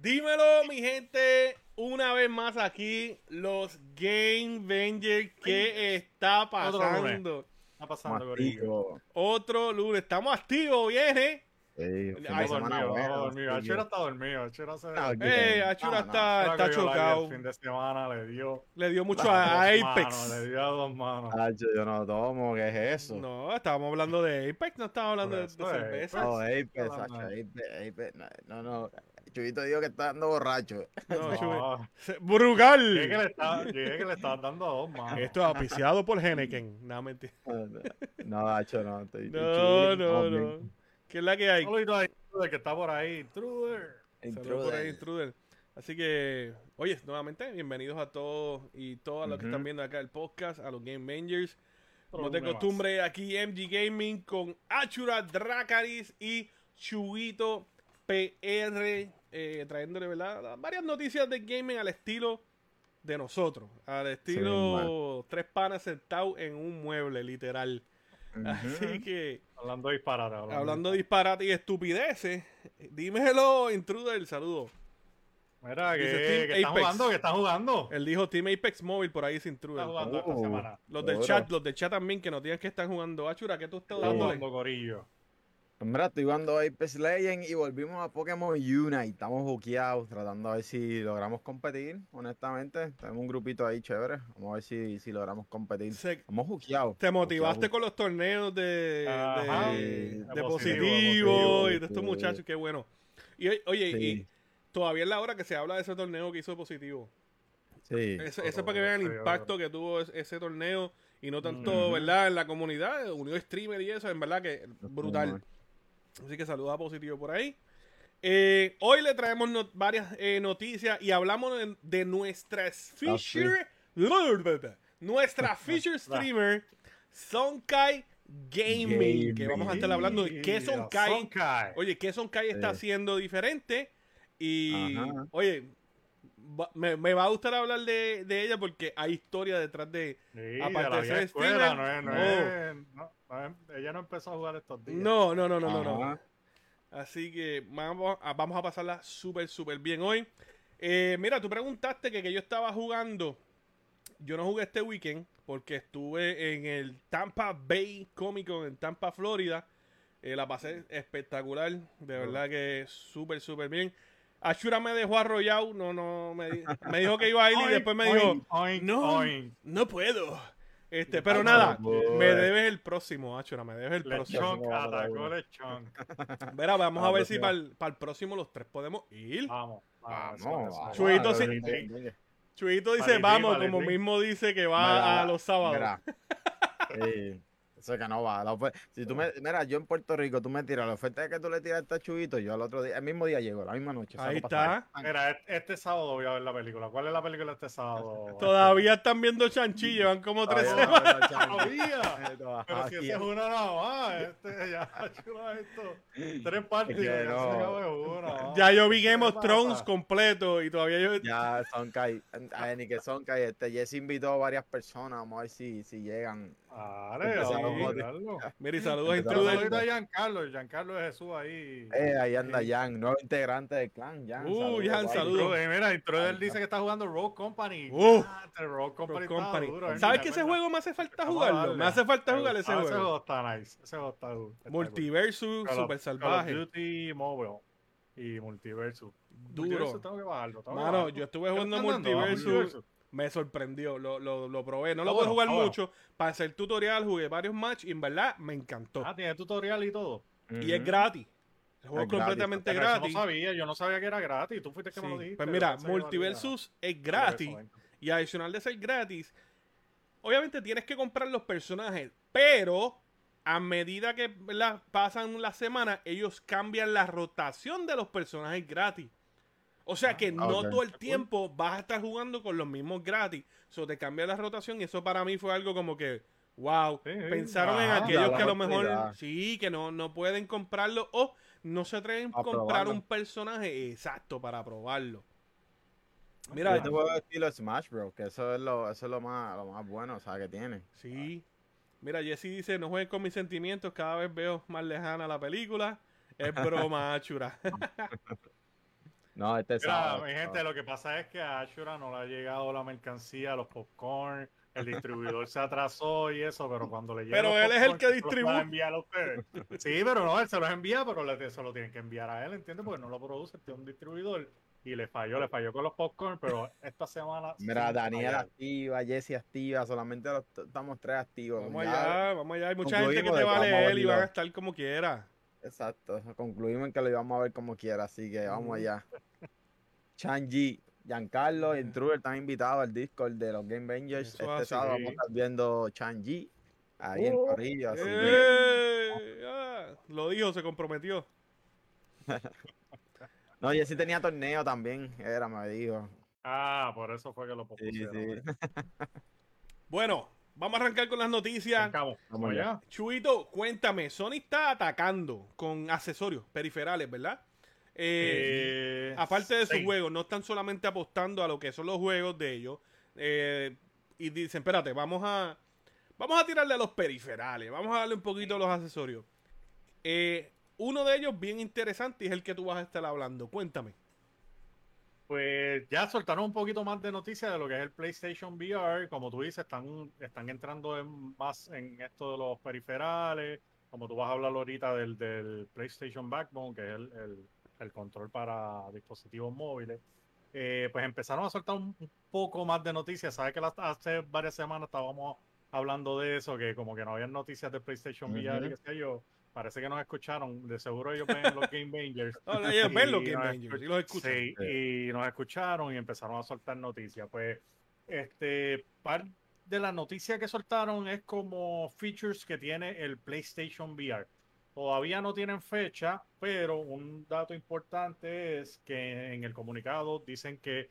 Dímelo, mi gente, una vez más aquí, los Game Vengers. ¿Qué está pasando? Está pasando, Corillo. Otro lunes. Estamos activos, viene. De Ay, dormido, dormido. sí. Achera está dormido. Achera se... Ah. Eh, Achura No, no. está, Achera está chocado. El fin de semana le dio Le dio mucho a, Apex. le dio a dos manos. Hacho, yo no tomo, ¿qué es eso? No, estábamos hablando de Apex, no estábamos hablando de, de eso, eh, cerveza. No, Apex. Apex, Apex, no, no, no. Chubito dijo que está dando borracho. No, No, que ¡Brugal! le llegué que le estaba dando a dos manos. Esto es auspiciado por Henneken. No, mentira. No, Hacho, no. Estoy, No, no, no. ¿Qué es la que hay? Intruder, que está por ahí. Intruder. Saludos por ahí, Intruder. Así que, oye, nuevamente, bienvenidos a todos y todas los que están viendo acá el podcast, a los Game Mangers. Como de más. costumbre, aquí MG Gaming con Achura Dracaris y Chubito PR, eh, trayéndole ¿verdad? varias noticias de gaming al estilo de nosotros, al estilo tres panas sentados en un mueble, literal. Así que, Hablando disparate. hablando de disparate y estupideces, dímelo, Intruder, saludo. Mira, que, que está jugando, que está jugando. Él dijo Team Apex Móvil por ahí sin Intruder. Está jugando esta Oh. semana. Los del chat, los del chat también, que no tienen que estar jugando. Achura, ¿qué tú estás jugando Corillo. Mira, estoy jugando Apex Legends y volvimos a Pokémon Unite. Estamos buqueados, tratando a ver si logramos competir, honestamente. Tenemos un grupito ahí chévere. Vamos a ver si, si logramos competir. Se- Estamos buqueados. te motivaste buqueados. con los torneos de, Ajá. de, de De positivo, positivo, y de estos sí. muchachos, qué bueno. Y oye, Sí. y todavía es la hora que se habla de ese torneo que hizo positivo. Sí. Ese es para que vean el impacto que tuvo ese, ese torneo y no tanto. ¿verdad? En la comunidad, unió streamer y eso, en verdad que brutal. Así que saluda a positivo por ahí. Eh, hoy le traemos varias eh, noticias y hablamos de, de nuestras feature, nuestra feature streamer Sonkai Gaming, que vamos a estar hablando de qué Sonkai, Sonkai. oye, qué Sonkai está haciendo diferente y Ajá. oye, va- me, me va a gustar hablar de, de ella porque hay historia detrás de Sí, aparte de la de ser escuela, no es, no no. es- no- ella no empezó a jugar estos días. no, no, no, no, no, no. Ajá. Así que vamos a, vamos a pasarla súper, súper bien hoy. Eh, mira, tú preguntaste que, que yo estaba jugando. Yo no jugué este weekend porque estuve en el Tampa Bay Comic Con en Tampa, Florida. Eh, la pasé espectacular. De verdad que súper, súper bien. Ashura me dejó arrollado. No, no, me, me dijo que iba a ir y después me dijo, no, no puedo. Este, pero nada, me debes el próximo, Ashura, me debes el próximo. Próximo vamos a. Verá, vamos Ah, a ver pues si ya. para el, próximo los tres podemos ir. Vamos, vamos. Chuito. Chuito dice vamos, como mismo dice que va a los sábados. Sí, Eso que no va. la si tú me, mira, yo en Puerto Rico, tú me tiras la oferta que tú le tiras a chubito, yo al otro día, el mismo día llego, la misma noche. Ahí está. Mira, este, este sábado voy a ver la película. ¿Cuál es la película este sábado? Todavía están viendo Chanchi, llevan como tres semanas. chance. Todavía. Pero si ese es una nada más, este ya chula esto. Tres partes, Es que ya no. una. Ya yo vi Game ¿Qué of? Thrones completo y todavía yo... Ya Sonkai, ay, ni que Sonkai, este, Jess invitó a varias personas, vamos a ver si, si llegan. A. Mira, y saludos a Intruder. A Giancarlo, Giancarlo de Jesús ahí. Eh, ahí anda Jan, nuevo integrante del clan, Jan. Uh, saludos, Jan, saludos. Intruder, mira, Intruder dice que está jugando Rogue Company. Uh. Este Rogue Company, Rogue está Company. duro, eh, ¿Sabes que ese juego me hace falta jugarlo? Me hace falta jugar ese Ah, Ese juego. juego está nice. Ese juego está duro. Multiversus, Call of- super Call of salvaje. Duty Mobile y Multiversus. Duro. Multiversus tengo que bajarlo. tengo que Mano, bajarlo. yo estuve ¿Qué jugando? Multiversus. Me sorprendió, lo, lo, lo probé. No lo puedo bueno, jugar está bueno. mucho. Para hacer tutorial jugué varios matches y en verdad me encantó. Ah, tiene tutorial y todo. Y es Ujú. gratis. El juego Es es gratis, completamente eso gratis. no sabía, yo no sabía que era gratis. Tú fuiste que me lo Sí. dijiste. Pues yo mira. Multiversus es gratis. Y adicional de ser gratis, obviamente tienes que comprar los personajes, pero a medida que ¿verdad? pasan las semanas, ellos cambian la rotación de los personajes gratis. O sea que no ok. todo el tiempo vas a estar jugando con los mismos gratis. Eso te cambia la rotación y eso para mí fue algo como que, wow, Sí, sí. pensaron en Ajá. aquellos que a lo mejor sí, que no, no pueden comprarlo o no se atreven a comprar probarlo. un personaje exacto para probarlo. Mira, Mira, este juego de estilo Smash Bros, que eso es lo, eso es lo más, lo más bueno, o sea, que tiene. Sí. Mira, Jesse dice, no jueguen con mis sentimientos, cada vez veo más lejana la película. Es broma, chura. No, este Mira, sábado. mi gente, lo que pasa es que a Ashura no le ha llegado la mercancía, los popcorn, el distribuidor se atrasó y eso, pero cuando le llega Pero él es el que se los distribuye. va a enviar a ustedes. Sí, pero no, él se los envía, pero le, se lo tienen que enviar a él, ¿entiendes? Porque no lo produce, tiene un distribuidor y le falló, le falló con los popcorn, pero esta semana... Mira, Daniel activa, Jesse activa, solamente los- estamos tres activos. Vamos Ya- allá, vamos allá. Hay mucha gente que te de va a leer y van a estar como quiera. Exacto, concluimos en que lo íbamos a ver como quiera, así que vamos allá. Changi, Giancarlo y Intruder están invitados al Discord de los Game. Eso Este sábado vamos a estar viendo Changi ahí en Oh, Corrillo, así que ¡Eh! Ah, lo dijo, se comprometió. No, Jesse tenía torneo también, era, me dijo. Ah, por eso fue que lo Sí, pospusieron. sí. Bueno, vamos a arrancar con las noticias. Arrancamos. Vamos Vamos allá. Chuito, cuéntame, Sony está atacando con accesorios periferales, ¿verdad? Eh, Eh, aparte de sus juegos, no están solamente apostando a lo que son los juegos de ellos. eh, y dicen, espérate, vamos a, vamos a tirarle a los periferales, vamos a darle un poquito a los accesorios. Eh, uno de ellos bien interesante y es el que tú vas a estar hablando. Cuéntame. Pues ya soltaron un poquito más de noticias de lo que es el PlayStation VR. Como tú dices, están, están entrando en- más en esto de los periferales. Como tú vas a hablar ahorita del, del PlayStation Backbone, que es el, el- el control para dispositivos móviles. Eh, pues empezaron a soltar un, un poco más de noticias. Sabes que las- hace varias semanas estábamos hablando de eso, que como que no había noticias de PlayStation VR y qué sé yo. Parece que nos escucharon. De seguro ellos ven los Game Rangers. No, ellos ven los Y Game escuch- y los escuchan. Sí, y nos escucharon y empezaron a soltar noticias. Pues, este, par de las noticias que soltaron es como features que tiene el PlayStation VR. Todavía no tienen fecha, pero un dato importante es que en el comunicado dicen que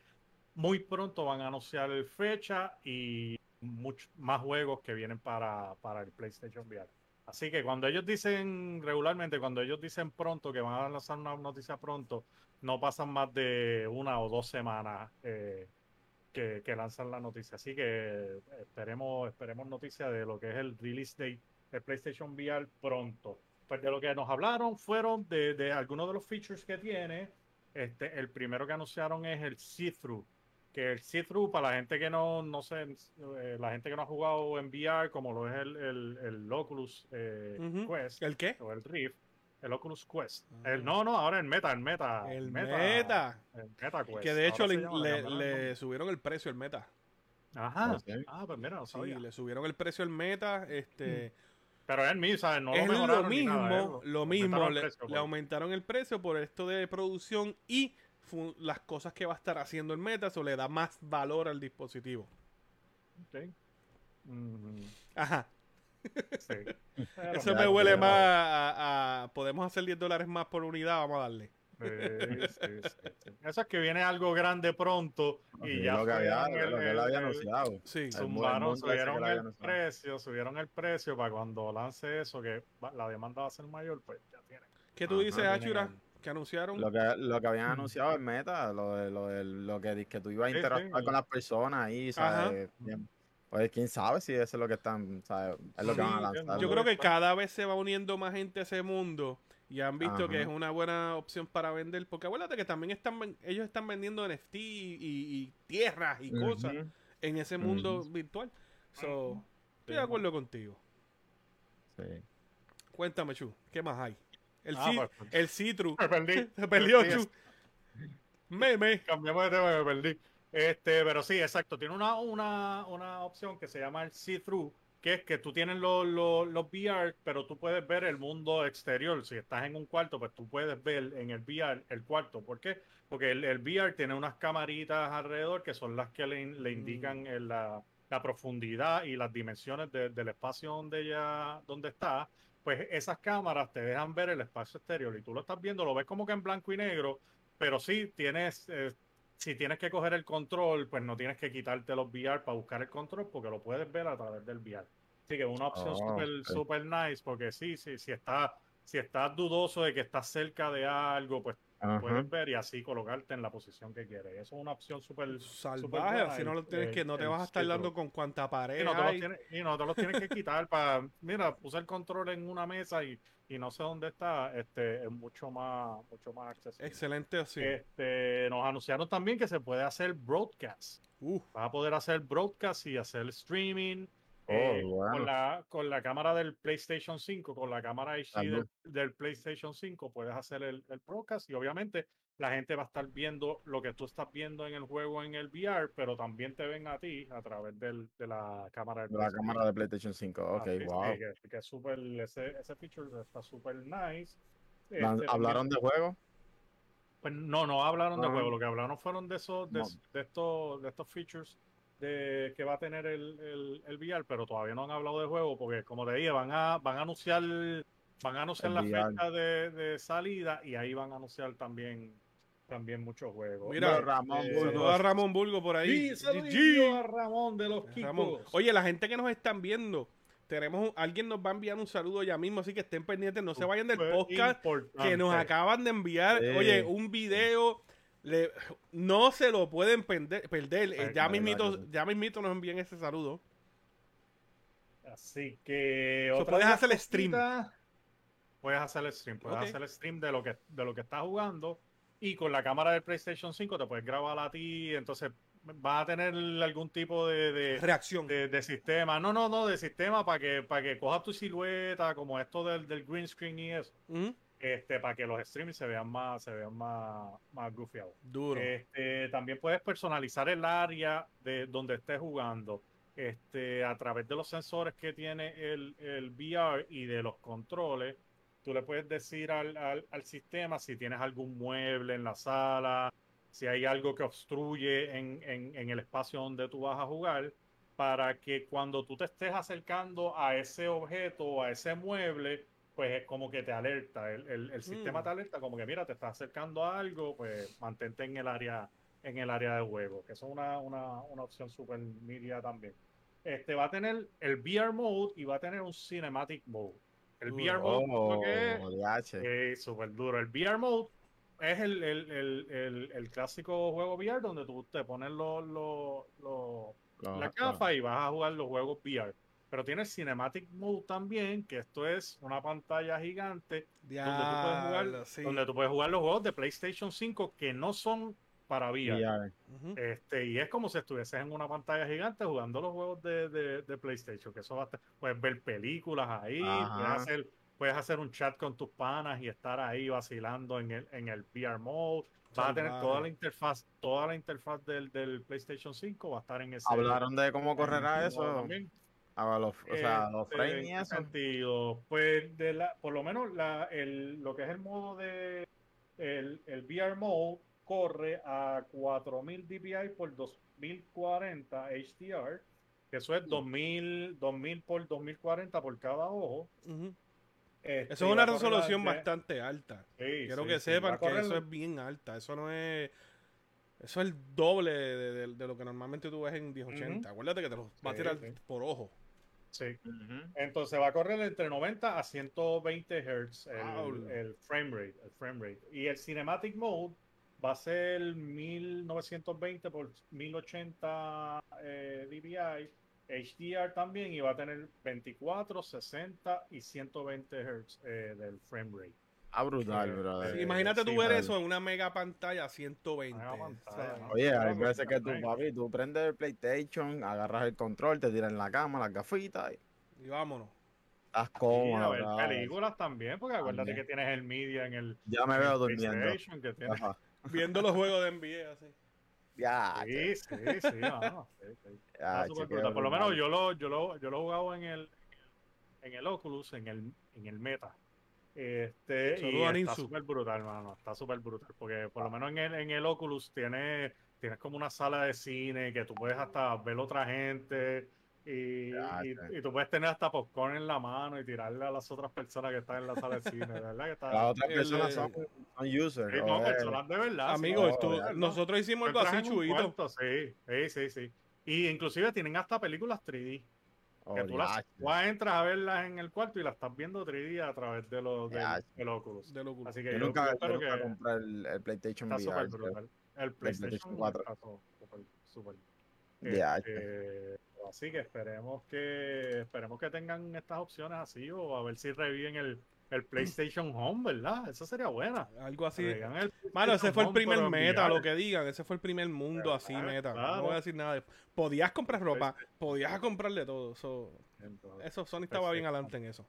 muy pronto van a anunciar fecha y muchos más juegos que vienen para, para el PlayStation VR. Así que cuando ellos dicen regularmente, cuando ellos dicen pronto que van a lanzar una noticia pronto, no pasan más de una o dos semanas eh, que, lanzan la noticia. Así que esperemos, esperemos noticias de lo que es el release date de PlayStation VR pronto. Pues de lo que nos hablaron fueron de, de algunos de los features que tiene. Este, el primero que anunciaron es el see-through. Que el see-through, para la gente que no, no sé, eh, la gente que no ha jugado en VR, como lo es el, el, el Oculus eh. Quest ¿El qué? o el Rift, el Oculus Quest. Ah. El, no, no, ahora el Meta, el Meta. El Meta. El Meta Quest. Que de hecho le, llama, le- el subieron el precio al meta. Ajá. Sí. Ah, pues mira, no Sí, sabía. le subieron el precio al meta. Este, Pero es el mismo, ¿sabes? No es lo lo mejoraron ni mismo, nada, ¿eh? lo mismo. el Le, precio, le pues. aumentaron el precio por esto de producción y las cosas que va a estar haciendo el meta. Eso le da más valor al dispositivo. Ok. Mm, Ajá. sí. Eso me huele más a, a- Podemos hacer 10 dólares más por unidad. Vamos a darle. Sí, sí, sí, sí. Eso es que viene algo grande pronto y ya lo que había, subieron el- lo que él había el- anunciado. Sí. Zumbaron, subieron el anunciado. precio, subieron el precio para cuando lance eso, que la demanda va a ser mayor, pues ya tienen. ¿Qué tú Ajá, dices, Achura? Que anunciaron. Lo que, lo que habían anunciado en Meta, lo, de, lo, de- lo que, que tú ibas a interactuar sí. con las personas ahí. ¿sabes? Bien. Pues quién sabe si eso es lo que están, ¿sabes? Es lo que Sí, van a yo- lanzar. Yo creo que cada vez se va uniendo más gente a ese mundo y han visto Ajá. que es una buena opción para vender. Porque acuérdate que también están ellos están vendiendo NFT y, y tierras y cosas en ese mundo virtual. So, estoy de acuerdo contigo. Sí. Cuéntame, Chu, ¿qué más hay? El, Ah, ci- pues, pues. el Citru. Me perdí. Se perdió, Sí, Chu. Meme. Cambiamos de tema, me perdí. Este, pero sí, exacto. Tiene una, una, una opción que se llama el see-through, que es que tú tienes los, los, los VR, pero tú puedes ver el mundo exterior. Si estás en un cuarto, pues tú puedes ver en el VR el cuarto. ¿Por qué? Porque el, el VR tiene unas camaritas alrededor que son las que le, le indican el- la, la profundidad y las dimensiones de- del espacio donde ella, donde está. Pues esas cámaras te dejan ver el espacio exterior y tú lo estás viendo, lo ves como que en blanco y negro, pero sí tienes, eh, si tienes que coger el control, pues no tienes que quitarte los VR para buscar el control porque lo puedes ver a través del VR. Así que una opción Oh, súper ok. super nice porque sí, sí, si está, si estás dudoso de que estás cerca de algo, pues Ajá. puedes ver y así colocarte en la posición que quieres. Eso es una opción súper Salvaje, así no lo tienes que, no te vas a estar dando con cuánta pared y no, te los tienes, y no te los tienes que quitar para, mira, puse el control en una mesa y y no sé dónde está, este, es mucho más, mucho más accesible. Excelente así. Este, nos anunciaron también que se puede hacer broadcast. Vas a poder hacer broadcast y hacer streaming. Oh, eh, con, la, con la cámara del PlayStation 5, con la cámara HD del, del PlayStation 5, puedes hacer el, el broadcast y obviamente la gente va a estar viendo lo que tú estás viendo en el juego en el VR, pero también te ven a ti a través del- de la cámara del La PlayStation. cámara de PlayStation 5. Ok, Así, wow. que, que es súper, ese, ese feature está súper nice. Este, ¿Hablaron de juego? pues no, no hablaron de juego, lo que hablaron fueron de esos, de, No. de estos, de estos features de que va a tener el, el, el VR, pero todavía no han hablado de juego, porque como te dije, van a, van a anunciar, van a anunciar El la VR. fecha de, de salida y ahí van a anunciar también, también muchos juegos. Mira, Ramón eh, a Ramón Burgo por ahí. Sí, GG. a Ramón de los Ramón. Kikos. Oye, la gente que nos están viendo, tenemos un- alguien nos va a enviar un saludo ya mismo, así que estén pendientes, no se vayan del podcast que nos acaban de enviar. Sí. Oye, un video. Le- no se lo pueden perder. Eh, Ay, ya mismito, ya mismito nos envían ese saludo. Así que. So, otra puedes hacer el stream. Puedes hacer el stream. Puedes hacer el stream de lo que de lo que estás jugando. Y con la cámara del PlayStation 5 te puedes grabar a ti. Entonces vas a tener algún tipo de, de, Reacción. de- de sistema. No, no, no, de sistema para que, para que cojas tu silueta, como esto del, del green screen y eso. Ujú. Este, para que los streams se vean más, se vean más, más gufiados. Duro. Este, también puedes personalizar el área de donde estés jugando este, a través de los sensores que tiene el, el VR y de los controles. Tú le puedes decir al, al- al sistema si tienes algún mueble en la sala, si hay algo que obstruye en, en- en el espacio donde tú vas a jugar, para que cuando tú te estés acercando a ese objeto o a ese mueble, pues es como que te alerta. El, el- el sistema Mm. te alerta como que mira, te estás acercando a algo, pues mantente en el área, en el área de juego, que eso es una, una, una opción super media también. Este va a tener el VR mode y va a tener un cinematic mode. El. VR mode Oh, que es, súper duro. El VR mode es el, el, el, el, el clásico juego VR donde tú te pones los, los, la gafa y vas a jugar los juegos VR. Pero tiene el Cinematic Mode también, que esto es una pantalla gigante donde tú puedes jugar, Diablo, sí. donde tú puedes jugar los juegos de PlayStation 5 que no son para VR. Este, y es como si estuvieses en una pantalla gigante jugando los juegos de, de- de PlayStation, que eso va a estar- puedes ver películas ahí, Ajá. puedes hacer, puedes hacer un chat con tus panas y estar ahí vacilando en el, en el VR mode. Vas a tener toda la interfaz, toda la interfaz del, del PlayStation 5 va a estar en ese Hablaron de cómo correrá eso. también. A los, o sea, los frames ¿en y qué eso. sentido? Pues de la, por lo menos la, el, lo que es el modo de el, el VR mode corre a 4000 dpi por 2040 HDR, que eso es 2000, 2000 por 2040 por cada ojo. Este, Eso es una resolución bastante alta. Sí, Quiero sí, que sí, sepan que correr- eso es bien alta. Eso no es. Eso es el doble de, de- de lo que normalmente tú ves en 1080. Acuérdate que te los va a tirar sí. por ojo. Sí. Entonces va a correr entre 90 a 120 Hz el, Wow. el frame rate, el frame rate. Y el cinematic mode va a ser 1920 por 1080 eh, dpi, HDR también y va a tener 24, 60 y 120 Hz eh, del frame rate. Ah, brutal, Sí, brother. sí, Imagínate tú sí, ver vale. eso en una mega pantalla 120. Mega pantalla, o sea, ¿no? Oye, hay veces que tú, papi, tú prendes el PlayStation, agarras el control, te tiras en la cama, las gafitas y Y vámonos. estás a cómodo. ver brother. películas también, porque acuérdate También. que tienes el media en el, Ya me veo durmiendo. PlayStation, que tienes-. Viendo los juegos de NBA así. Ya, Sí, sí, sí, mano, sí, sí. ya, brutal. Por lo menos yo lo, yo lo, yo lo he jugado en el, en el Oculus, en el, en el Meta. Este, y Saludos a está súper brutal, mano. Está súper brutal. Porque por lo menos en el, en el Oculus tiene, tienes como una sala de cine que tú puedes hasta ver otra gente. Y, y, tú puedes tener hasta popcorn en la mano y tirarle a las otras personas que están en la sala de cine, ¿verdad? Que está, Las otras personas eh, son, users. Sí, no, joder. personas de verdad. sí, Amigos, tú- nosotros hicimos algo así, Sí, sí, sí, sí. Y inclusive tienen hasta películas 3D. Que tú, las, entras a verlas en el cuarto y las estás viendo 3D a través de los del, del Oculus. Así que Yo yo, nunca, yo nunca que compré el, el PlayStation está brutal. El PlayStation PlayStation 4. está so- súper, súper. Ya, Este, así que esperemos que esperemos que tengan estas opciones así o a ver si reviven el, el PlayStation Home, ¿verdad? Esa sería buena. Algo así. El Mano, ese fue el primer meta, lo que digan. Ese fue el primer mundo así Claro, meta. No voy a decir nada. de- Podías comprar ropa, podías comprarle todo. So, Entonces, eso, Sony estaba bien adelante en eso.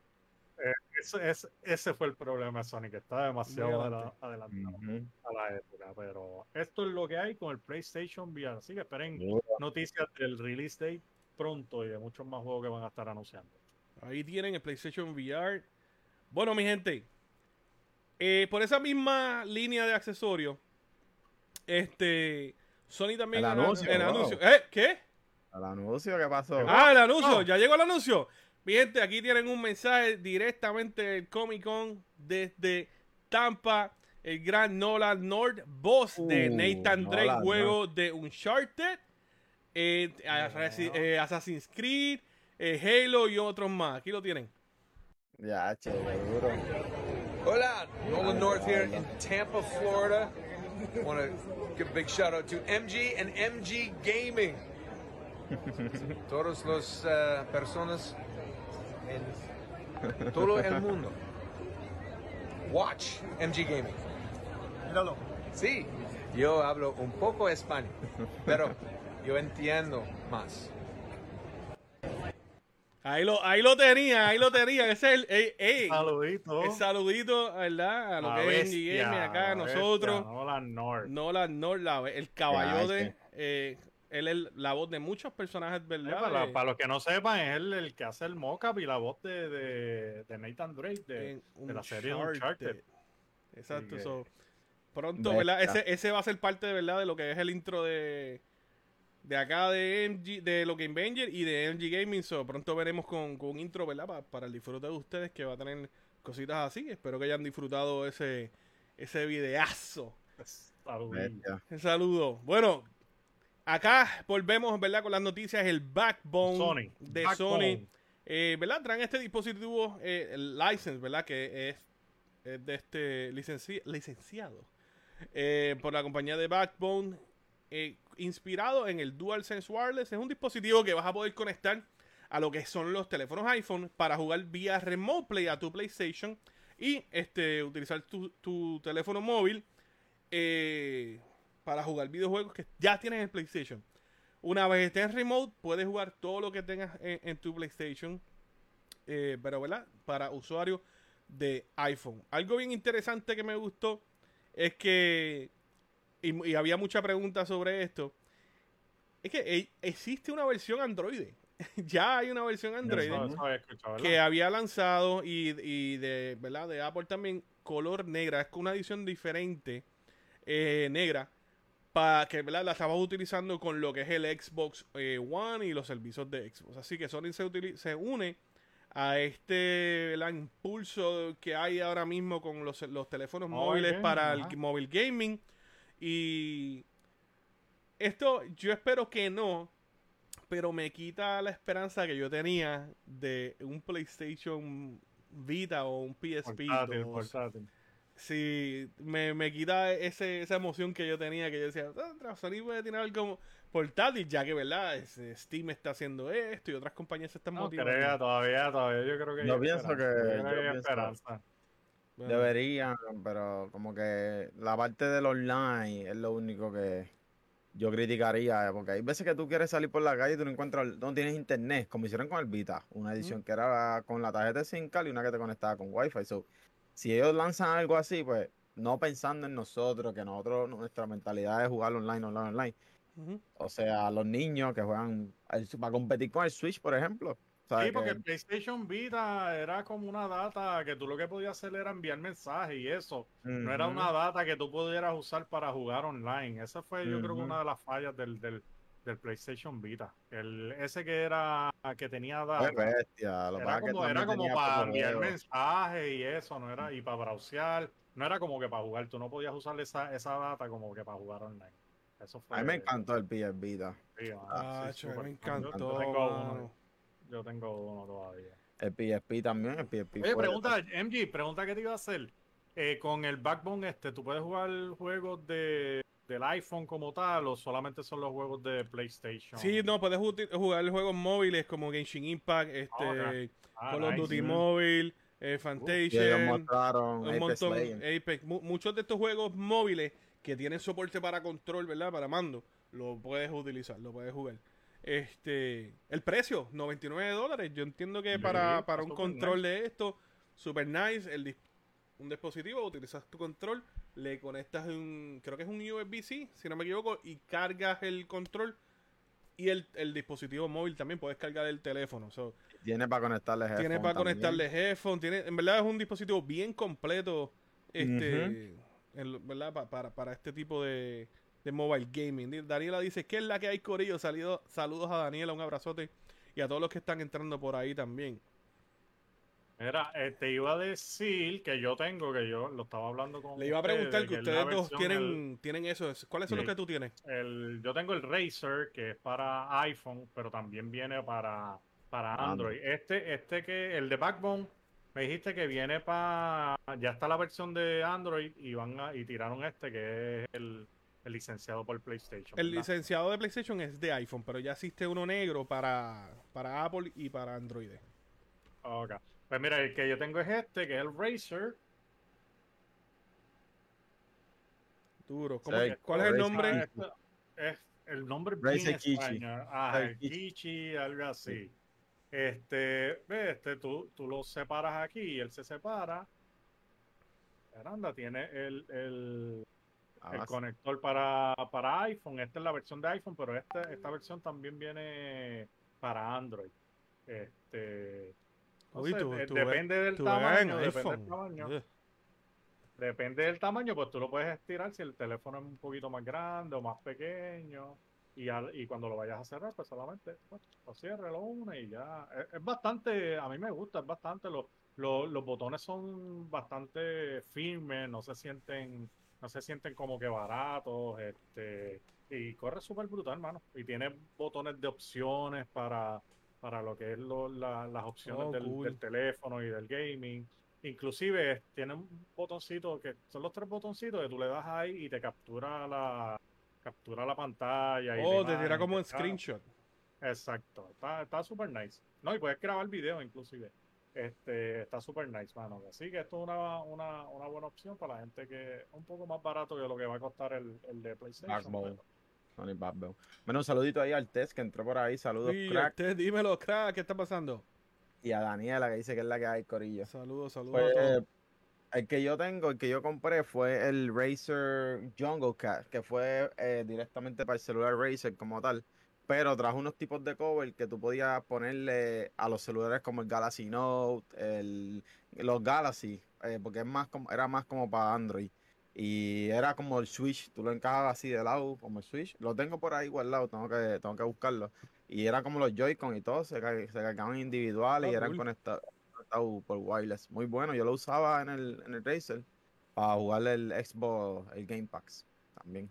ese, ese- ese fue el problema de Sonic, está demasiado Muy adela- adelantado a la época, pero esto es lo que hay con el PlayStation VR, así que esperen noticias del release date pronto y de muchos más juegos que van a estar anunciando. Ahí tienen el PlayStation VR. Bueno, mi gente, eh, por esa misma línea de accesorios, este, Sony también... El anuncio, el wow. anuncio. ¿Eh? ¿Qué? El anuncio que pasó. Ah, el anuncio, Oh. ya llegó el anuncio. Mi gente, aquí tienen un mensaje directamente del Comic Con desde Tampa. El gran Nolan North, voz de Uh, Nathan Drake, Nolan, juego de Uncharted, eh, eh, Assassin's Creed, eh, Halo y otros más. Aquí lo tienen. Ya. Hola, Nolan North here in Tampa, Florida. Want to give a big shout out to MG and MG Gaming. Todos los uh, personas en todo el mundo. Watch MG Gaming. Míralo. Sí, yo hablo un poco español, pero yo entiendo más. Ahí lo, ahí lo tenían, ahí lo tenían. Ese es el, ey, ey, Saludito. el saludito, ¿verdad? A lo La que es bestia, MG Gaming acá, la nosotros. Nolan North. Nolan North, la- el caballote. Eh, él es la voz de muchos personajes, ¿verdad? para, Eh, para los que no sepan, es el, el que hace el mockup y la voz de, de, de Nathan Drake de, la serie Uncharted. Exacto, que- so, pronto. ¿verdad? Ese, ese va a ser parte de verdad de lo que es el intro de de acá de MG, de lo Avenger y de MG Gaming. So, pronto veremos con, con un intro, ¿verdad? Pa- para el disfrute de ustedes que va a tener cositas así. Espero que hayan disfrutado ese, ese videazo. Bestia. Un saludo. Bueno, acá volvemos, ¿verdad? Con las noticias, el backbone Sony. de Backbone. Sony. Eh, ¿Verdad? Traen este dispositivo, eh, el license, ¿verdad? Que es, es de este licenci- licenciado eh, por la compañía de Backbone. Eh, inspirado en el DualSense Wireless. Es un dispositivo que vas a poder conectar a lo que son los teléfonos iPhone para jugar vía Remote Play a tu PlayStation y este utilizar tu, tu teléfono móvil eh, para jugar videojuegos que ya tienes en PlayStation. Una vez estés en remote, puedes jugar todo lo que tengas en, tu PlayStation. eh, pero, ¿verdad? Para usuarios de iPhone. Algo bien interesante que me gustó es que. Y, y había mucha pregunta sobre esto. Es que eh, existe una versión Android. ya hay una versión Android que había lanzado y, y de verdad de Apple también color negra es con una edición diferente eh, negra para que ¿verdad? la estabas utilizando con lo que es el Xbox eh, One y los servicios de Xbox así que Sony se, se une a este ¿verdad? impulso que hay ahora mismo con los, los teléfonos móviles para el mobile gaming y esto yo espero que no pero me quita la esperanza que yo tenía de un PlayStation Vita o un PSP. Portátil, 2. portátil. Sí, me, me quita ese, esa emoción que yo tenía, que yo decía, "Ah, Sony puede tener algo portátil, ya que, ¿verdad? Steam está haciendo esto y otras compañías se están No motivando. crea, todavía, todavía yo creo que hay pienso esperanza, que- yo creo pienso- esperanza. Bueno, Deberían, pero como que la parte del online es lo único que yo criticaría, eh, porque hay veces que tú quieres salir por la calle y tú no encuentras, no tienes internet, como hicieron con el Vita, una edición que era con la tarjeta de SIM y una que te conectaba con Wi-Fi. So, si ellos lanzan algo así, pues no pensando en nosotros, que nosotros, nuestra mentalidad es jugar online, online, online. O sea, los niños que juegan el- para competir con el Switch, por ejemplo. Sí, porque Que- el PlayStation Vita era como una data que tú lo que podías hacer era enviar mensajes y eso. No era una data que tú pudieras usar para jugar online. Esa fue, yo creo que una de las fallas del, del, del PlayStation Vita. El, ese que era que tenía data. bestia. Lo Era es que como, era como tenía para enviar mensajes y eso, no era, y para browsear, no era como que para jugar, tú no podías usar esa, esa data como que para jugar online. Eso fue. A mí me encantó el PS Vita. sí, Ah, sí, me encantó. Yo tengo uno, todavía. El PSP también, el PSP Oye, pregunta, MG, pregunta que te iba a hacer. Eh, con el Backbone este, ¿tú puedes jugar juegos de, del iPhone como tal o solamente son los juegos de PlayStation? Sí, no, puedes jugar juegos móviles como Genshin Impact, este, ok. Ah, Call of nice. Duty Mobile, eh, mostraron un Apex montón. Apex. Mu- muchos de estos juegos móviles que tienen soporte para control, ¿verdad? Para mando, lo puedes utilizar, lo puedes jugar. Este, el precio, 99 dólares. Yo entiendo que para, para un control de esto, super nice, el un dispositivo, utilizas tu control, le conectas un, creo que es un USB-C, si no me equivoco, y cargas el control y el, el dispositivo móvil también, puedes cargar el teléfono. So, Tiene para conectarle tiene headphone para también. conectarle headphone, tiene, en verdad es un dispositivo bien completo, este, en ¿verdad? Pa- para, para este tipo de, de mobile gaming. Daniela dice, ¿qué es la que hay, Corillo? Salido, saludos a Daniela, un abrazote, y a todos los que están entrando por ahí también. Mira, eh, te iba a decir que yo tengo, que yo lo estaba hablando con Le iba a preguntar que ustedes dos tienen, tienen eso. ¿Cuáles son los que tú tienes? el- yo tengo el Razer, que es para iPhone, pero también viene para, para Android. Android. Este, este que, el de Backbone, me dijiste que viene para, ya está la versión de Android y van a, y tiraron este que es el, el licenciado por PlayStation. El ¿verdad? licenciado de PlayStation es de iPhone, pero ya existe uno negro para, para Apple y para Android. Ok. Pues mira, el que yo tengo es este, que es el Razer. Duro. ¿Cómo Sí, que- ¿Cuál es el nombre? Es el nombre bien Razer Kichi. Ah, Razer Kichi. Algo así. Este, ve, este, tú, tú lo separas aquí y él se separa. Anda, tiene el, el, Ah, el sí. conector para, para iPhone. Esta es la versión de iPhone, pero esta, esta versión también viene para Android. Este, no Uy, sé, tú- de- tú depende del tú tamaño, depende del tamaño. Depende del tamaño, pues tú lo puedes estirar si el teléfono es un poquito más grande o más pequeño. Y, al- y cuando lo vayas a cerrar, pues solamente pues, lo cierre, lo une y ya. Es, es bastante, a mí me gusta, es bastante, lo- lo- los botones son bastante firmes, no se sienten, no se sienten como que baratos, este, y corre súper brutal, hermano. Y tiene botones de opciones para, para lo que es lo- la- las opciones Oh, del, cool. del teléfono y del gaming. Inclusive tiene un botoncito que son los tres botoncitos que tú le das ahí y te captura la captura la pantalla. Y Oh, te tira como un screenshot. Exacto, está está súper nice. No, y puedes grabar video inclusive. Este, está súper nice, mano. Así que esto es una, una, una buena opción para la gente que es un poco más barato que lo que va a costar el, el de PlayStation. Backbone. pero- Sony Backbone. Bueno, un saludito ahí al Test que entró por ahí. Saludos, Sí, crack. usted, dímelo, crack, ¿qué está pasando? Y a Daniela que dice que es la que hay, Corillo. Saludos, saludos a Pues, todos. el que yo tengo, el que yo compré fue el Razer Jungle Cat, que fue eh, directamente para el celular Razer como tal. Pero trajo unos tipos de cover que tú podías ponerle a los celulares como el Galaxy Note, el, los Galaxy, eh, porque es más como, era más como para Android. Y era como el Switch, tú lo encajabas así de lado, como el Switch. Lo tengo por ahí guardado, tengo que, tengo que buscarlo. Y era como los Joy-Con y todo, se, ca- se cargaban individuales Ah, y eran cool. conectados conectado por wireless. Muy bueno, yo lo usaba en el, en el Razer para jugar el Xbox, el Game Packs también.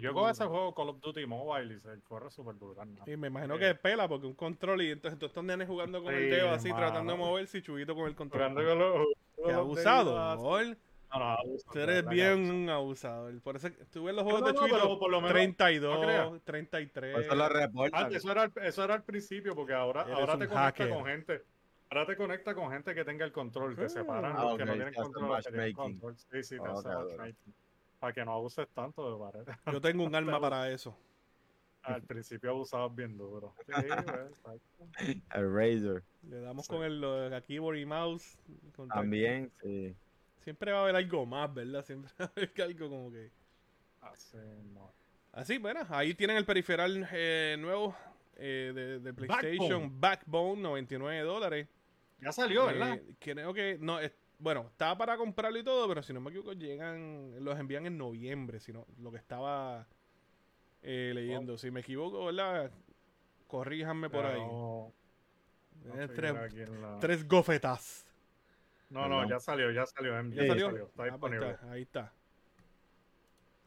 Yo con ese juego Call of Duty Mobile y se corre súper brutal. ¿no? Y me imagino eh. que pela porque un control y entonces todos estos nenes jugando con el dedo así, tratando de moverse y chubito con el control. Con los- Qué abusado. No, no, abuso, Tú eres bien un abusador. Por eso tú ves los No, juegos de pero por lo menos- 32, no creas. 33. Por eso lo. Ah, eso, era, al- eso era al principio, porque ahora, ahora te conecta hacker. con gente. Ahora te conecta con gente que tenga el control, te Ah. separan Ah, los que no tienen hacen control. los que tienen matchmaking. control. Sí, sí, te Ok, hacen duro. matchmaking. Para que no abuses tanto de pared. Yo tengo un arma para eso. Al principio abusabas bien duro. Sí, exacto. El Razer Le damos Sí. con el, la keyboard y mouse. con- también, sí. Siempre va a haber algo más, ¿verdad? Siempre va a haber algo como que. Así, no. Así, bueno, ahí tienen el periferal eh, nuevo eh, de, de PlayStation Backbone. 99 dólares. Ya salió, ¿verdad? Eh, creo que no, es- bueno, estaba para comprarlo y todo, pero si no me equivoco, llegan, los envían en noviembre, si no, lo que estaba eh, leyendo. Si me equivoco, ¿verdad? Corríjanme por ahí. No Eh, tres, la- tres gofetas. No, no, ya salió, ya salió. ¿Ya Sí, salió? Está Ah, pues disponible. está, ahí está.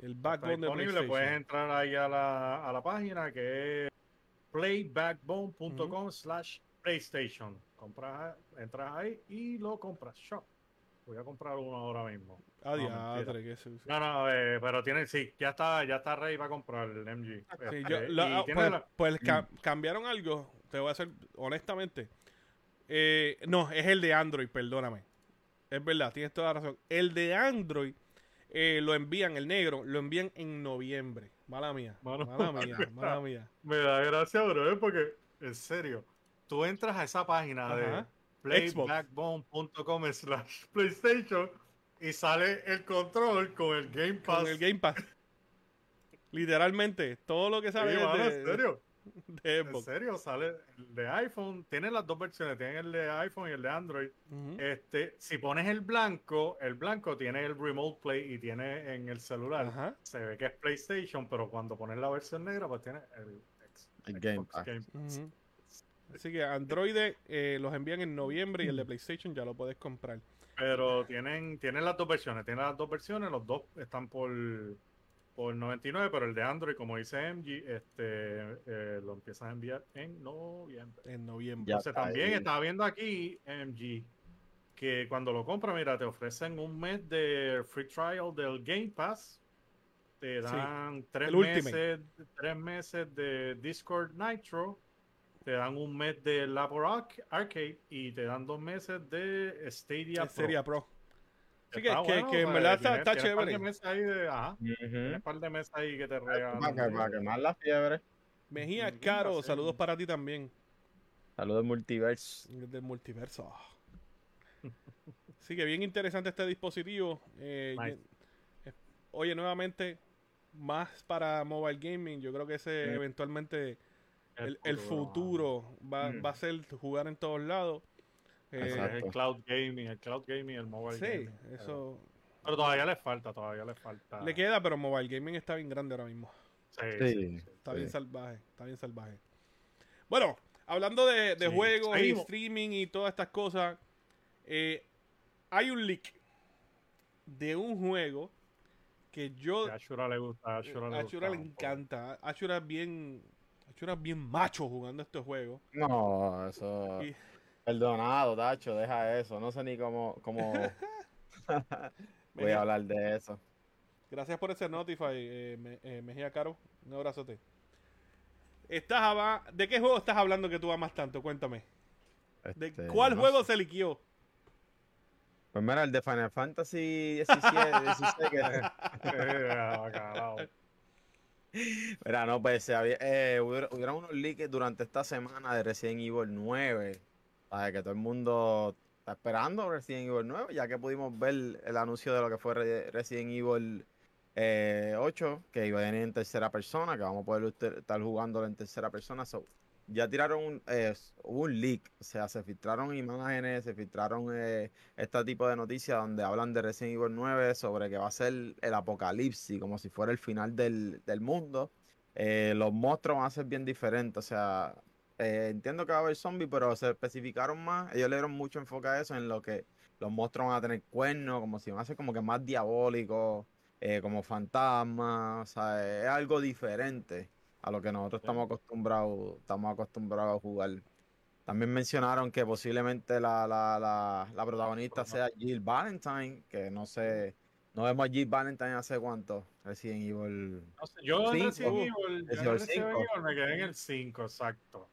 El Está backbone de disponible, PlayStation. puedes entrar ahí a la, a la página que es playbackbone.com slash PlayStation. Compras, entras ahí y lo compras. Shop. Voy a comprar uno ahora mismo. Ah, No, que eso- No, no, eh, pero tiene, sí, ya está, ya está ready para comprar el MG. Sí, Este, yo- lo- y ah, pues, la- pues ca- cambiaron algo, te voy a hacer honestamente. Eh, no, es el de Android, perdóname. Es verdad, tienes toda la razón. El de Android eh, lo envían, el negro, lo envían en noviembre. Mala mía. Mano, mala mía, mala mía. Me da gracia, bro, porque, en serio, tú entras a esa página de. playbackbone.com slash PlayStation y sale el control con el Game Pass. Con el Game Pass. Literalmente, todo lo que Sí, sale mano, de, en serio, de en serio, sale el de iPhone, tiene las dos versiones, tiene el de iPhone y el de Android. Este, si pones el blanco, el blanco tiene el Remote Play y tiene en el celular. Se ve que es PlayStation, pero cuando pones la versión negra, pues tiene el, X- El Game Pass. Game Pass. Ujú. Así que Android eh, los envían en noviembre y el de PlayStation ya lo puedes comprar. Pero tienen, tienen las dos versiones, tienen las dos versiones, los dos están por, por 99, pero el de Android, como dice MG, este eh, lo empiezan a enviar en noviembre. En noviembre. Ya Entonces está también ahí. estaba viendo aquí, MG, que cuando lo compras, mira, te ofrecen un mes de free trial del Game Pass. Te Sí, dan tres meses, tres meses de Discord Nitro. Te dan un mes de Labor Arc- Arcade y te dan dos meses de Stadia Es Pro. Seria Pro. Así que, que- bueno, que en verdad está, está tienes par de chévere. meses ahí de- ajá, un par de meses ahí que te regalan. Para que- para quemar la fiebre. Mejía Caro, saludos para ti también. Saludos multiverse. Del multiverso. Así que bien interesante este dispositivo. Eh, Nice. eh, Oye, nuevamente, más para mobile gaming. Yo creo que ese eventualmente el, el futuro va, Mm. va a ser jugar en todos lados. Eh, el cloud gaming, el cloud gaming, el mobile sí, gaming. Pero- eso Pero todavía le falta, todavía le falta. le queda, pero mobile gaming está bien grande ahora mismo. Sí, Sí. sí, sí. Está bien Sí. salvaje, está bien salvaje. Bueno, hablando de, de Sí, juegos y streaming y todas estas cosas, eh, hay un leak de un juego que yo... A Ashura le gusta, a Ashura le A gusta Ashura le encanta. Ashura es bien... Es bien macho jugando estos juegos. No, eso. Y- Perdonado, Tacho, deja eso. No sé ni cómo, cómo voy a hablar de eso. Gracias por ese Notify, eh, Me- eh, Mejía Caro. Un abrazote. Estás aba- ¿De qué juego estás hablando que tú amas tanto? Cuéntame. ¿De Este, cuál no juego sé. se liquió? Pues mira, el de Final Fantasy 17, 16 que... Mira, no, pues había, eh, hubiera- unos leaks durante esta semana de Resident Evil 9. ¿sabes? Que todo el mundo está esperando Resident Evil 9, ya que pudimos ver el anuncio de lo que fue Re- Resident Evil eh, 8, que iba a venir en tercera persona, que vamos a poder estar jugándolo en tercera persona. So, ya tiraron un, eh, leak, o sea, se filtraron imágenes, se filtraron eh, este tipo de noticias donde hablan de Resident Evil 9 sobre que va a ser el apocalipsis, como si fuera el final del, del mundo. Eh, los monstruos van a ser bien diferentes, o sea, eh, entiendo que va a haber zombies, pero se especificaron más, ellos le dieron mucho enfoque a eso, en lo que los monstruos van a tener cuernos, como si van a ser como que más diabólicos, eh, como fantasmas, o sea, es algo diferente a lo que nosotros estamos acostumbrados, estamos acostumbrados a jugar. También mencionaron que posiblemente la, la, la, la protagonista sea Jill Valentine, que no sé, no vemos a Jill Valentine hace cuánto, Resident Evil. No sé, yo. Resident yo. Evil me quedé en el 5, exacto.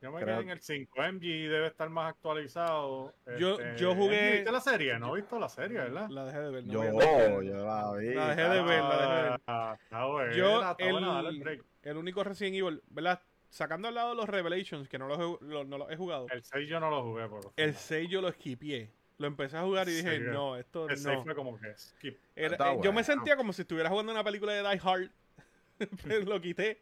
Yo me Creo- quedé en el 5. MG debe estar más actualizado. Yo- Este, yo jugué- MG, ¿Viste la serie? No he visto la serie, ¿verdad? La dejé de ver. no Yo, yo la vi. La dejé de ver, la dejé de ver. Ah, está Yo, está buena, el el, break. el único Resident Evil, ¿verdad? Sacando al lado los Revelations, que no los he, lo- no los he jugado. El 6 yo no lo jugué, por El 6 yo lo esquipié. Lo empecé a jugar y dije, Sí, no, esto El 6 no. fue como que skip. Era- eh, Yo me sentía como si estuviera jugando una película de Die Hard. Pero lo quité.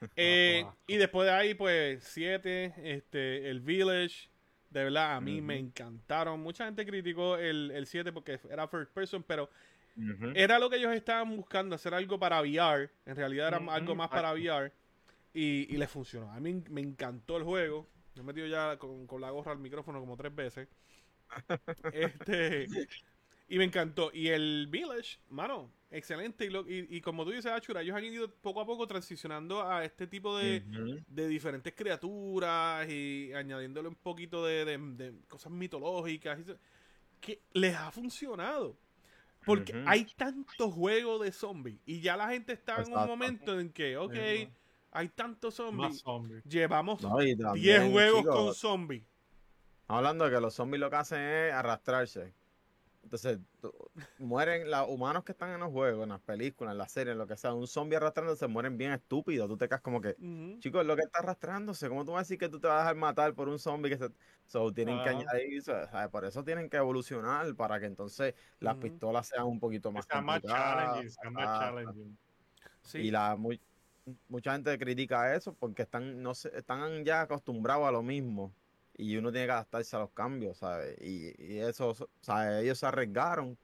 Eh, y después de ahí, pues, 7, este, el Village. De verdad, a mí me Ujú. encantaron. Mucha gente criticó el 7 porque era first person, pero Ujú. era lo que ellos estaban buscando, hacer algo para VR. En realidad era Ujú, algo más para. VR. Y, y les funcionó. A mí me encantó el juego. Me he metido ya con, con la gorra al micrófono como tres veces. este, y me encantó. Y el Village, mano, excelente. Y, lo- y, y como tú dices, Achura, ellos han ido poco a poco transicionando a este tipo de, diferentes criaturas y añadiéndole un poquito de, de- de cosas mitológicas. y eso, Que les ha funcionado. Porque hay tantos juegos de zombies. Y ya la gente está en un momento en que, ok, hay tantos zombies. zombies. Llevamos No, y 10 también, juegos chicos, con zombies. Hablando de que los zombies lo que hacen es arrastrarse. Entonces, tú- mueren los humanos que están en los juegos, en las películas, en las series, en lo que sea. Un zombie arrastrándose mueren bien estúpidos. Tú te quedas como que, Ujú. chicos, lo que está arrastrándose. ¿Cómo tú vas a decir que tú te vas a dejar matar por un zombie que se. So, tienen que añadir. ¿sabes? Por eso tienen que evolucionar para que entonces las pistolas sean un poquito más sea más challenging, sea más Ah, challenging. Sí. Y la muy, mucha gente critica eso porque están, no sé, están ya acostumbrados a lo mismo. Y uno tiene que adaptarse a los cambios, ¿sabes? Y, y eso, ¿sabes? Ellos se arriesgaron.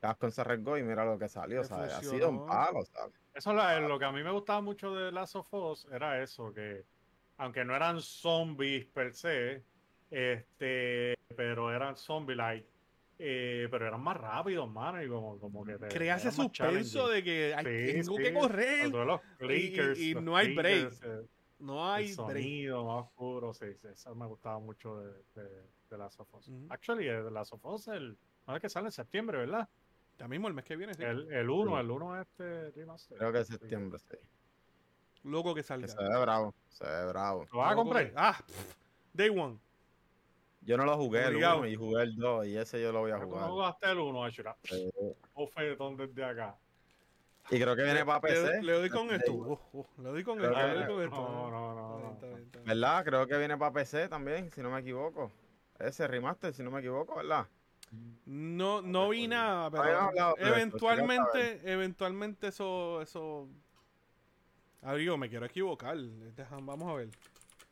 Capcom se arriesgó y mira lo que salió, ¿sabes? Ha sido un palo, ¿sabes? Eso es lo, que a mí me gustaba mucho de Last of Us era eso, que aunque no eran zombies per se, este, pero eran zombie-like, eh, pero eran más rápidos, mano, y como, como que te- Crea ese eran más suspenso de que Sí, tengo sí, que correr. Los clickers, y los no hay break. clickers, eh, No el hay break. sonido más oscuro, sí, sí, eso me gustaba mucho de, de, de Last of Us. Ujú. Actually, el de Last of Us, el, no es que sale en septiembre, ¿verdad? Ya mismo el mes que viene, sí. El, el 1, Sí. el 1 este remaster. Creo que es Sí. septiembre, sí. Loco que Que salga. se ve bravo, se ve bravo. ¿Lo vas a comprar? que- Ah, pff, Day One. Yo no lo jugué el Obligado. 1 y jugué el 2 y ese yo lo voy a Tú no jugar. jugaste el 1, Ashura. Eh, Ofertón desde acá. Y creo que viene para PC. le doy con esto. Uh, uh, le doy con esto. Le doy con esto. No, no, no, Está bien, no. está bien, está bien. ¿Verdad? Creo que viene para PC también, si no me equivoco. Ese remaster, si no me equivoco, ¿verdad? No, no vi nada, pero hablado de esto, eventualmente, eventualmente eso, eso. Abrigo, me quiero equivocar. Deja- Vamos a ver.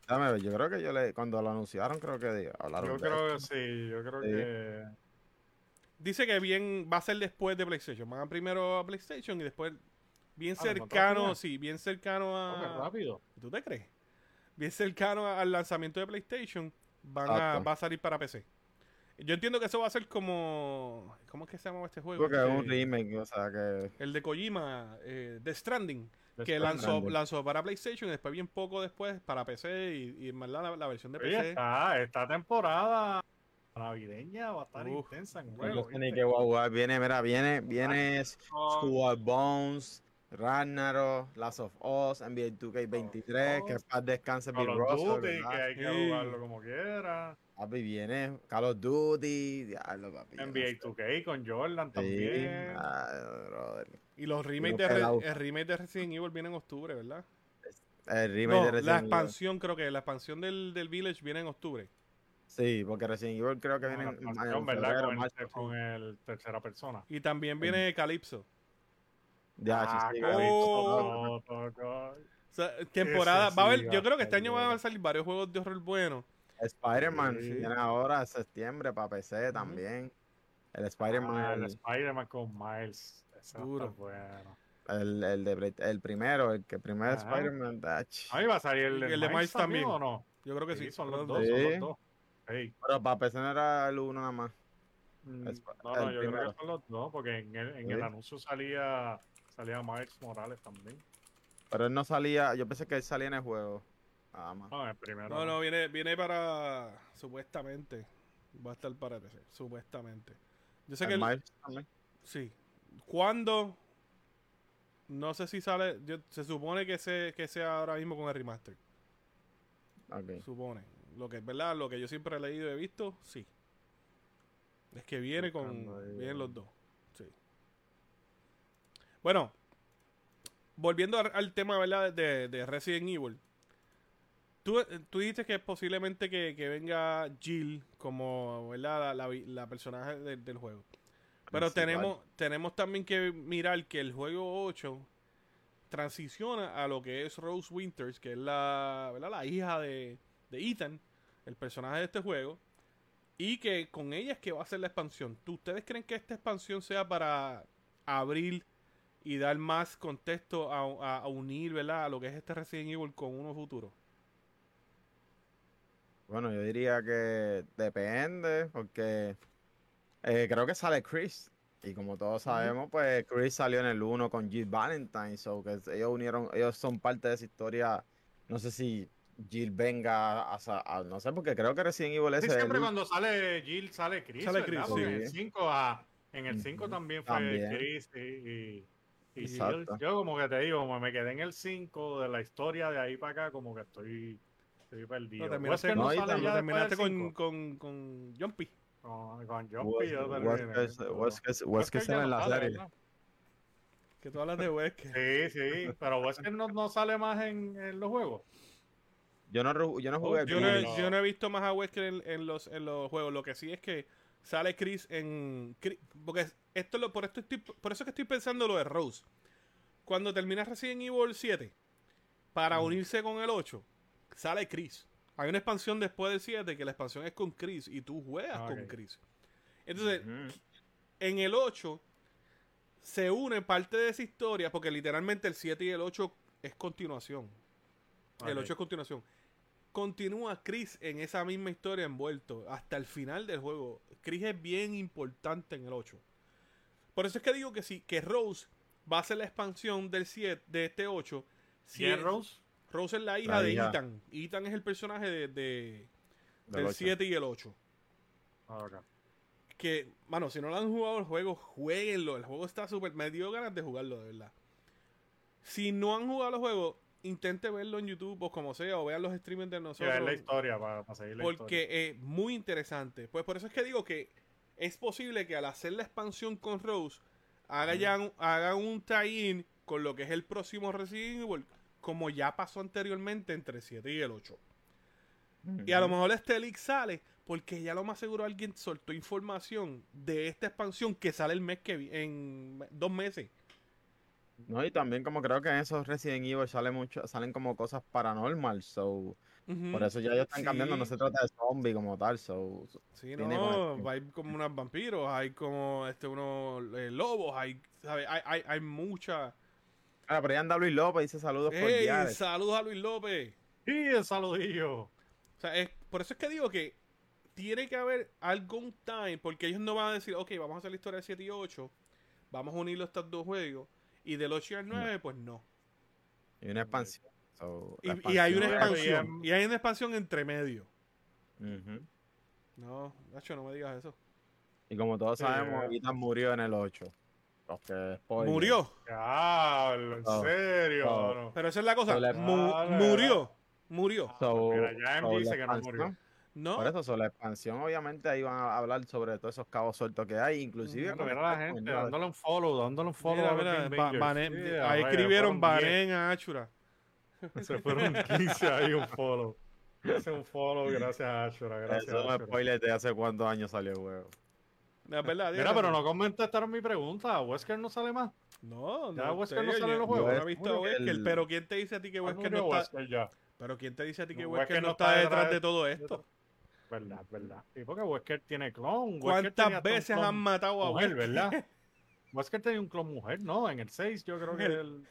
Dame ver, yo creo que yo le, cuando lo anunciaron, creo que hablaron Yo de creo esto. que sí, yo creo Sí. que. Dice que bien va a ser después de PlayStation. Van primero a PlayStation y después bien Ah, ¿lo encontraste cercano, sí, bien cercano a. rápido. ¿Tú te crees? Bien cercano al lanzamiento de PlayStation, van a, va a salir para PC. Yo entiendo que eso va a ser como. ¿Cómo es que se llama este juego? Porque es un Este, remake, o sea que. El de Kojima, eh, The Stranding, que Stranding. lanzó, lanzó para PlayStation y después bien poco después para PC y, y en verdad la, la versión de Oye, PC. esta temporada navideña va a estar Uf, intensa en juego. voy a jugar. Viene, mira, viene, viene Skull Bones, Ragnarok, Last of Us, NBA 2K23, que paz descanse Big Call of Russell, Duty, ¿verdad? que hay que Sí. jugarlo como quiera. Papi, viene Call of Duty, diablo, papi. NBA sé. 2K con Jordan Sí, también. ay, brother. Y los remakes de, el remake de Resident Evil viene en octubre, ¿verdad? El remake No, de la Resident Evil. expansión creo que la expansión del, del Village viene en octubre. Sí, porque Resident Evil creo que viene la en, ¿verdad? febrero, Con el, marzo. con el tercera persona. Y también viene Calypso. Ya, Ah, sí, Calypso, Oh. O sea, temporada, va a haber, yo creo que este año van a salir varios juegos de horror buenos. Spider-Man Sí. viene ahora en septiembre para PC también. El Spider-Man, Ah, el el, Spider-Man con Miles. A Duro. bueno. el, el de el primero, el que primer. Spider-Man. ach. Ahí va a salir el, El de Miles también. o no? Yo creo que sí. Sí, son los dos. son los dos. Pero para PC no era el uno nada más. mm, Es- no, no, yo creo que son los dos, porque en el, en Sí. el anuncio salía, salía Miles Morales también. Pero él no salía, yo pensé que él salía en el juego. Nada más. No, el primero. No, no, viene, viene para. Supuestamente. Va a estar para PC. Supuestamente. Yo sé que. El- Miles también. sí. ¿Cuándo? No sé si sale. yo- se supone que, se, que sea ahora mismo con el remaster. Ok. Supone. Lo que es verdad, lo que yo siempre he leído y he visto, sí. Es que viene con. Ahí, Vienen los dos. Sí. Bueno. Volviendo al, al tema, ¿verdad? De, de Resident Evil. Tú, tú dijiste que posiblemente que, que venga Jill como, ¿verdad? La, la, la personaje de- del juego. Pero Principal. tenemos, tenemos también que mirar que el juego 8 transiciona a lo que es Rose Winters, que es la, ¿verdad? la hija de, de Ethan, el personaje de este juego, y que con ella es que va a ser la expansión. ¿Tú, ¿Ustedes creen que esta expansión sea para abrir y dar más contexto a, a- a unir ¿verdad? a lo que es este Resident Evil con uno futuro? Bueno, yo diría que depende, porque eh, creo que sale Chris. Y como todos sabemos, pues Chris salió en el 1 con Jill Valentine, so que ellos unieron, ellos son parte de esa historia. No sé si Jill venga a, sa- a- no sé, porque creo que Resident Evil Sí, ese es siempre el- cuando sale Jill sale Chris. Sale. Chris, sí. En el 5, ah, en el 5 Ujú, también fue también. Chris y, y, y Jill. Yo como que te digo, como me quedé en el 5 de la historia de ahí para acá, como que estoy Estoy perdido. Lo terminaste, no no, sale ya terminaste con, con, con Jumpy. Con, con Jumpy, yo terminé. Ya sale en no la sale, serie. Que tú hablas de Wesker. Sí, sí, pero Wesker no, no sale más en, en los juegos. Yo no, yo no jugué. Yo el no, yo no he visto más a Wesker en, en los, en los juegos. Lo que sí es que sale Chris en. Chris- Porque esto lo, por, esto estoy, por eso es que estoy pensando lo de Rose. Cuando termina Resident Evil 7, para unirse con el 8, sale Chris. Hay una expansión después del 7 que la expansión es con Chris y tú juegas con. Chris. Entonces, en el 8 se une parte de esa historia porque literalmente el 7 y el 8 es continuación. El Ok. 8 es continuación. Continúa Chris en esa misma historia envuelto hasta el final del juego. Chris es bien importante en el 8. Por eso es que digo que sí, que Rose va a ser la expansión del 7, de este 8. Si ¿Quién es- Rose? Rose es la hija La de hija. Ethan. Ethan es el personaje de, de- Del del ocho. 7 y el 8. Ah, ok. que, mano, si no lo han jugado el juego, jueguenlo. El juego está súper. Me dio ganas de jugarlo, de verdad. Si no han jugado el juego, intente verlo en YouTube o como sea, o vean los streamings de Sí, nosotros. es la historia para, para seguir la porque historia. es muy interesante. Pues por eso es que digo que es posible que al hacer la expansión con Rose, haga ya un- tie-in con lo que es el próximo Resident Evil, como ya pasó anteriormente entre el 7 y el 8. Y a lo mejor este leak sale porque ya lo más seguro alguien soltó información de esta expansión que sale el mes que en dos meses. No, y también como creo que en esos Resident Evil sale mucho, salen como cosas paranormal, so por eso ya ellos están cambiando, no se trata de zombie como tal, so Sí, tiene no, hay como unos vampiros, hay como este unos eh, lobos, hay, ¿sabe? hay, hay, hay mucha. Ah, pero ya anda Luis López dice saludos ¡Ey! cordiales. Saludos a Luis López. Sí, el saludillo. O sea, es, por eso es que digo que tiene que haber algún time, porque ellos no van a decir, ok, vamos a hacer la historia del 7 y 8, vamos a unirlo estos dos juegos, y del 8 y al 9, pues no. Y una expansión. so, Y, la y hay una expansión- expansión, y hay una expansión entre medio. Ujú. No, Nacho, no me digas eso. Y como todos Sí, sabemos, eh. Ethan murió en el 8. Porque, spoiler. Murió. Diablo, en Oh, serio. oh. Pero esa es la cosa. La- mu- Ah, murió. Murió. So- Mira, ya M so dice que no expansión- murió. No. Por eso, sobre la expansión, obviamente, ahí van a hablar sobre todos esos cabos sueltos que hay, inclusive. Ujú. con Mira la gente dándole un follow, dándole un follow Mira, a los mira, Game ba- Bangers. banen- Sí, ahí escribieron fueron 10. Banen a Achura. Se fueron 15 ahí un follow. Hace un follow, gracias a Ashura, gracias Eso es Ashura. spoiler de hace cuántos años salió el juego. No, es verdad. Mira, pero no contestaron mi pregunta. ¿Wesker no sale más? No, Ya no. Wesker sé, no sale en los juegos. No he visto a Wesker, el- pero ¿quién te dice a ti que Ah, Wesker no está? Wesker ya. Pero ¿quién te dice a ti que No, Wesker Wesker no está detrás detrás de de- todo esto? Verdad, verdad. Sí, porque Wesker tiene clon. ¿Cuántas veces clon han matado a mujer, Wesker? verdad? Wesker tenía un clon mujer, ¿no? En el 6 yo creo que El-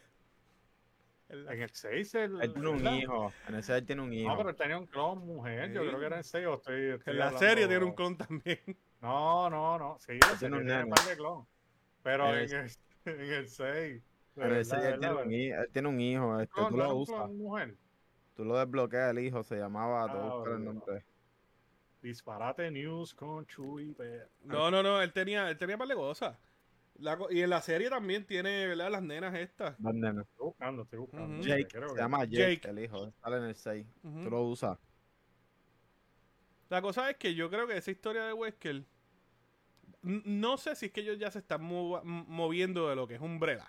el, en el 6 el, Él tiene un ¿verdad? hijo. En ese él tiene un hijo. No, pero él tenía un clon mujer. Yo creo que era en 6 o estoy, estoy En la hablando- serie tiene un clon también. No, no, no. Sí, Él tiene un tiene par de clon. Pero En el, en el 6. En ese él tiene, un, hi- él tiene un hijo. Este, tú lo usas. Tú lo desbloqueas el hijo. Se llamaba. te Ah, buscar el nombre. Disparate News con Chuy. Pérez. No, no, no. Él tenía, él tenía par de cosas. La y en la serie también tiene, ¿verdad? Las nenas estas. Dos nenes. Estoy buscando, estoy buscando. Jake. Creo Se que- llama Jake, Jake. el hijo. Sale en el 6. Ujú. Tú lo usas. La cosa es que yo creo que esa historia de Wesker. No sé si es que ellos ya se están moviendo de lo que es Umbrella.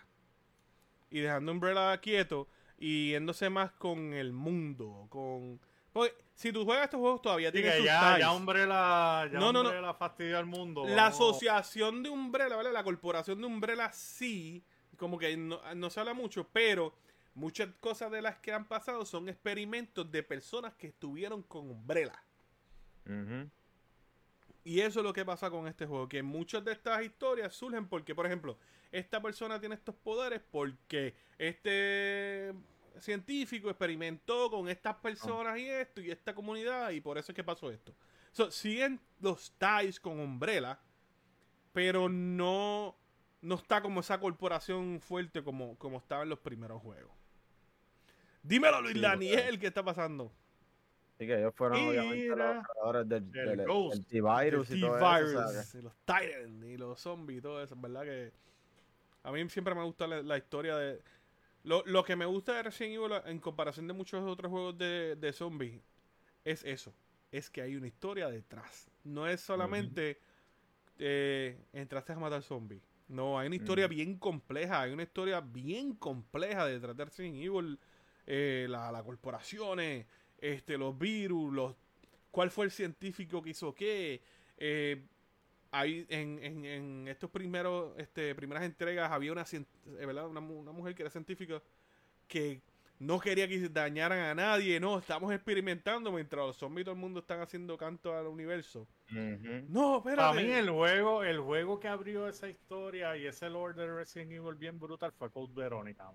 Y dejando Umbrella quieto. Y yéndose más con el mundo. Con. Porque si tú juegas estos juegos todavía Sí, tienes que sus ya, ya Umbrella, ya No, no, no. Umbrella fastidia al mundo. La vamos. asociación de Umbrella, ¿vale? La corporación de Umbrella sí, como que no, no se habla mucho, pero muchas cosas de las que han pasado son experimentos de personas que estuvieron con Umbrella. Ujú. Y eso es lo que pasa con este juego, que muchas de estas historias surgen porque, por ejemplo, esta persona tiene estos poderes porque este científico experimentó con estas personas y esto y esta comunidad y por eso es que pasó esto. So, siguen los ties con Umbrella, pero no, no está como esa corporación fuerte como, como estaba en los primeros juegos. Dímelo, Luis Sí, Daniel, ¿qué está pasando? Así que ellos fueron obviamente los creadores del, El del, del Ghost. T-Virus El y todo eso. o sea, T-Virus, y los Titans y los zombies y todo eso, en verdad que a mí siempre me gusta la, la historia de lo, lo que me gusta de Resident Evil en comparación de muchos otros juegos de, de zombies es eso. Es que hay una historia detrás. No es solamente eh, entraste a matar zombies. No, hay una historia bien compleja. Hay una historia bien compleja detrás de Resident Evil. eh, la- las corporaciones, este, los virus, los, cuál fue el científico que hizo qué. Eh, hay, en, en, en estos primeros este, primeras entregas había una, cien- eh, ¿verdad? Una, mu- una mujer que era científica que no quería que dañaran a nadie. No, estamos experimentando mientras los zombies y todo el mundo están haciendo canto al universo. No, espérate. Para mí el juego, el juego que abrió esa historia y ese lore de Resident Evil bien brutal fue Code Verónica,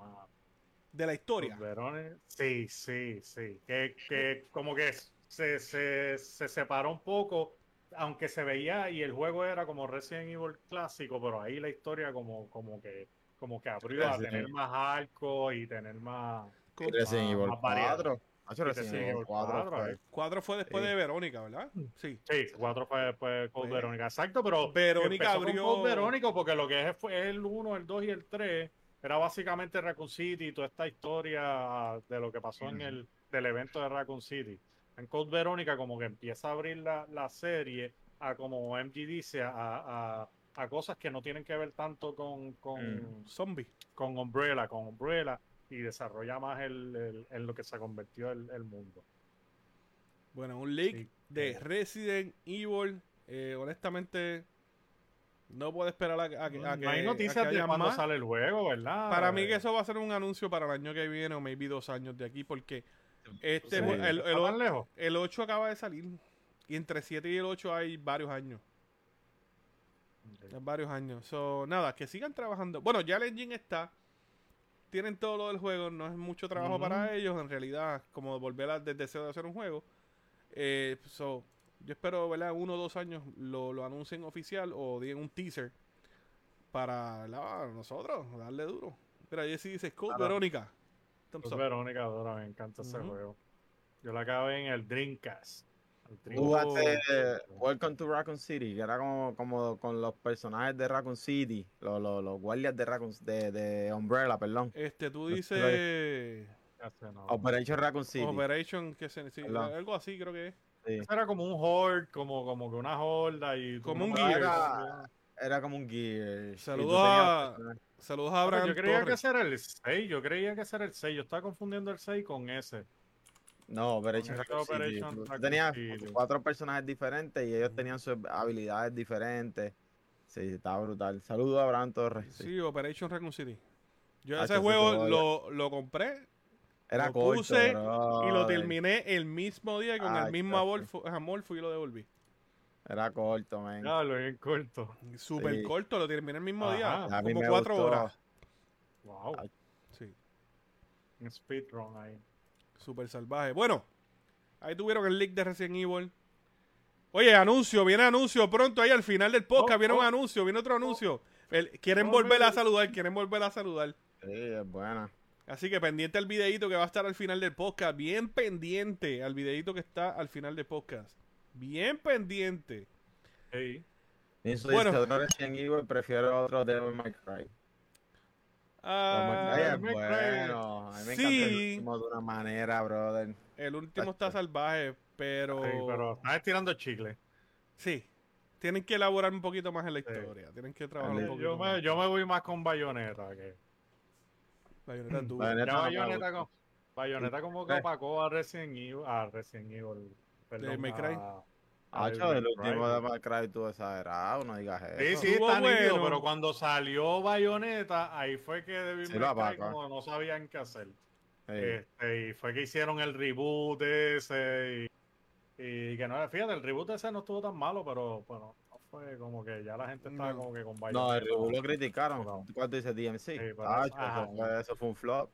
de la historia. Code Verónica- Sí, sí, sí. Que, que como que se, se, se separó un poco, aunque se veía y el juego era como Resident Evil clásico, pero ahí la historia como, como que como que abrió a tener más arco y tener más... Resident más- Evil más variedad. 4. Hacho, Y Resident Resident Evil Evil 4 4, fue- eh. Cuatro fue después Sí. de Verónica, ¿verdad? Sí. Sí, cuatro fue después Code Pues, Verónica, exacto, pero Verónica con abrió- Code Verónica porque lo que es, fue el 1, el 2 y el 3 era básicamente Raccoon City y toda esta historia de lo que pasó en Ujú. el del evento de Raccoon City. En Code Verónica como que empieza a abrir la, la serie a como MG dice a, a, a cosas que no tienen que ver tanto con, con, Zombie. con Umbrella, con Umbrella y desarrolla más el, el- en lo que se convirtió el, el mundo. Bueno, un leak Sí. de Resident Evil. eh, honestamente, no puedo esperar a, a que, a que, no hay noticias de más. sale el juego, ¿verdad? Para mí que eso va a ser un anuncio para el año que viene o maybe dos años de aquí porque este Sí. el, el, ¿Está tan lejos? el 8 acaba de salir y entre 7 y el 8 hay varios años. Hay varios años. So, nada, que sigan trabajando. Bueno, ya el engine está. Tienen todo lo del juego. No es mucho trabajo para ellos. En realidad, como volver al deseo de hacer un juego. Eh, so, yo espero, ¿verdad? Uno o dos años lo, lo anuncien oficial o digan un teaser para ¿verdad? nosotros darle duro. Mira, Jesse dice, Code Claro. Verónica. Thumbs Pues up. Verónica Dora, me encanta ese juego. Yo la acabé en el Dreamcast. Jugaste eh, Welcome to Raccoon City, que era como, como con los personajes de Raccoon City, los, los, los guardias de Raccoon de, de Umbrella, perdón. Este, tú dices no. Operation Raccoon City. Operation, que se, sí, algo así creo que es. sí. Ese Era como un horde, como, como que una horda y Como un Gears. Era, como un Gear. Saludos a-. Saludos a Ah, Abraham yo creía que Torres. ese era el 6, yo creía que ese era el 6, yo estaba confundiendo el 6 con ese. No, Operation Con Raccoon City. Operation Tú tenías cuatro personajes diferentes y ellos tenían sus habilidades diferentes. Sí, estaba brutal. Saludos a Abraham Torres. sí. Sí, Operation Raccoon City. Yo Ah, ese que sí, juego lo, lo compré Era lo corto, puse bro. y lo terminé el mismo día con el mismo amor, fu- amor fui y lo devolví. Era corto, man. Ya, lo bien corto. Súper Sí. corto, lo terminé el mismo Ajá. día. A Como cuatro gustó. horas. Wow, Ay. Sí, un speedrun ahí. súper salvaje. Bueno, ahí tuvieron el leak de Resident Evil. Oye, anuncio, viene anuncio pronto ahí al final del podcast. Oh, viene oh. un anuncio, viene otro anuncio. El- quieren Oh, volver a saludar, quieren volver a saludar. Sí, es buena. Así que pendiente al videito que va a estar al final del podcast. Bien pendiente al videito que está al final del podcast. Bien pendiente. Sí. Bueno. Resident Evil prefiero otro Devil May Cry. Ah, bueno. A mí me Sí. encanta el último de una manera, brother. el último está salvaje, pero... Sí, pero estás estirando chicle. Sí. Tienen que elaborar un poquito más en la Sí. historia. Tienen que trabajar un poquito Yo más. me, yo me voy más con Bayonetta. Que... Bayonetta es duro. Bayonetta no con... Bayonetta como que Eh. opacó a Resident Evil. A Resident Evil. Perdón, May Cry. Ah, Devil chaval, el último de May Cry tú exagerado, no digas eso. Sí, sí, está nítido, bueno. pero cuando salió Bayonetta, ahí fue que Devil Sí, May lo Cry apaca. como no sabían qué hacer. Sí. Este, y fue que hicieron el reboot ese y, y que no, fíjate, el reboot ese no estuvo tan malo, pero bueno, no fue como que ya la gente estaba No. como que con No, Bayonetta. el reboot lo criticaron. No. ¿Cuánto dice DMC? pero- Ah, eso, ajá. fue, eso fue un flop.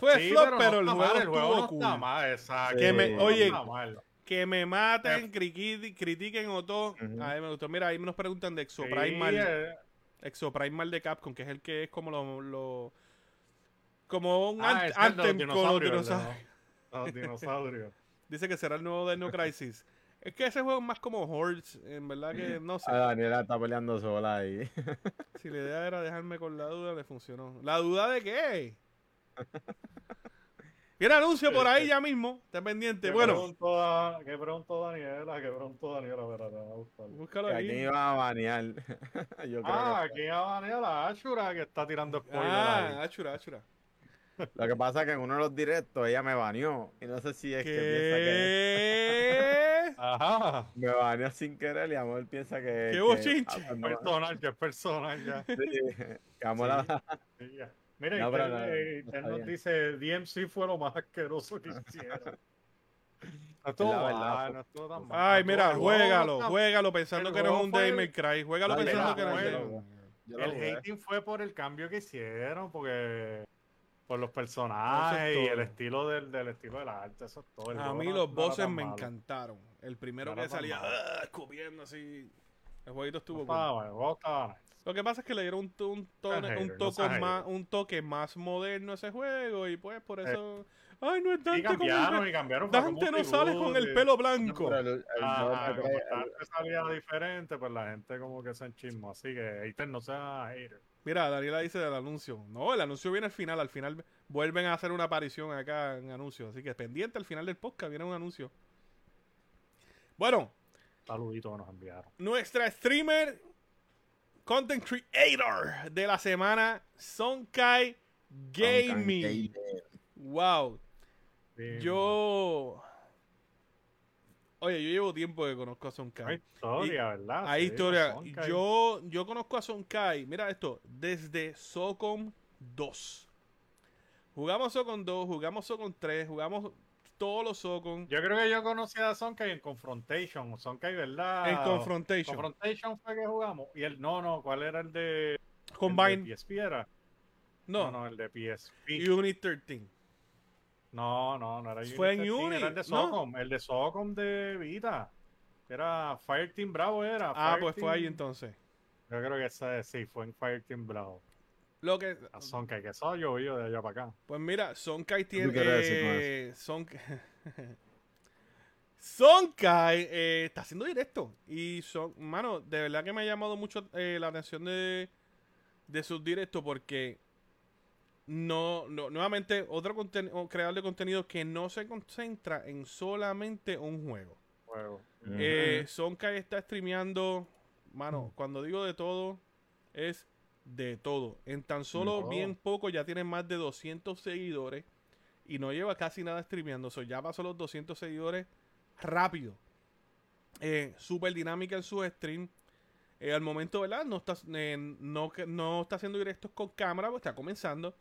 Fue Sí, flop, no pero, el está juego mal, el juego no cool. está mal, exacto. Que me- el juego no oye, está mal. Que me maten, criqui- critiquen o todo. Ujú. A mí me gustó. Mira, ahí nos preguntan de Exoprimal. eh, Exoprimal de Capcom, que es el que es como lo... lo- como un ah, ant-. Dice que será el nuevo Dino Crisis. Es que ese juego es más como Hordes, en verdad que no sé. Ah, Daniela está peleando sola ahí. Si la idea era dejarme con la duda, le funcionó. ¿La duda de qué? Viene anuncio por ahí ya mismo. Está pendiente. ¿Qué Bueno, preguntó, Da- ¿Qué preguntó Daniela? ¿Qué preguntó Daniela? Espérate, voy a buscarlo. búscalo ¿A quién ahí. iba a banear? Yo creo Ah, que aquí a Daniela Ashura que está tirando spoiler Ah, ahí. achura, achura. lo que pasa es que en uno de los directos ella me baneó. Y no sé si es que piensa que ¿Qué? Ajá. me baneó sin querer y Amor piensa que. ¡Qué que- bochinche! ah, pues no, Personal, que es personal ya. sí, que Amor la- Sí, ya. Mira, No, Ted- no, eh, no nos bien. dice DMC fue lo más asqueroso que hicieron. No estuvo la verdad, mal, no estuvo tan mal. Ay, No mira, juégalo, no, juégalo pensando que no es juego un May Cry. Juégalo Dale, pensando dale, que no es. dale. Yo lo El jugué. hating fue por el cambio que hicieron, porque por los personajes es y el estilo del, del estilo del arte, eso es todo. El A mí no- los no bosses me malo. encantaron. El primero No que salía ah, escupiendo así. El jueguito No estuvo estaba cool. bueno, el juego estaba nice. Lo que pasa es que le dieron un, un, un no toque más, hater. un toque más moderno a ese juego y pues por eso... Ay, no es Y Dante con el cambiaron, pe- y cambiaron. Dante no sale con el pelo No, blanco. pero el- el Ah, juego como Dante salía diferente, pues la gente como que se enchismó. Así que hater no sea hater. Mira, Daniela dice del anuncio. No, el anuncio viene al final. Al final vuelven a hacer una aparición acá en anuncio. Así que pendiente al final del podcast viene un anuncio. Bueno, Saludito que nos enviaron. nuestra streamer, content creator de la semana, Sonkai Gaming. Gaming. Wow. Sí, Yo. Oye, yo llevo tiempo que conozco a Hay Sonkai. historia, ¿verdad? Hay Sí, historia. hay- Yo, yo conozco a Sonkai. Mira esto. Desde Socom 2. Jugamos Socom 2, jugamos Socom 3, jugamos todos los Socom. Yo creo que yo conocí a Sonkai en Confrontation. Sonkai, ¿verdad? En Confrontation. Confrontation fue que jugamos. Y el, no, no, ¿cuál era el de, el de Combine. PSP? Era? No, no, el de PSP. Unit 13. No, no, no era Fue en Unity 13, Uni, Era el de ¿no? Socom, el de Socom de Vita. Era Fireteam Bravo, era. Ah, pues fue ahí entonces. Yo creo que ese, sí, fue en Fireteam Bravo. Lo que. A Sonkai, que eso yo de allá para acá. Pues mira, Sonkai tiene. eh, Sonkai. Sonkai eh, está haciendo directo. Y son, mano, de verdad que me ha llamado mucho eh, la atención de, de sus directos porque no, no nuevamente otro creador de contenido que no se concentra en solamente un juego. Juego. Eh, Sonkai está streameando, mano, cuando digo de todo, es de todo. En tan solo bien poco ya tiene más de 200 seguidores y no lleva casi nada streameando. So, ya pasó los 200 seguidores rápido. Eh, Súper dinámica en su stream. Eh, al momento, ¿verdad? No está, eh, no, no está haciendo directos con cámara, pues está comenzando.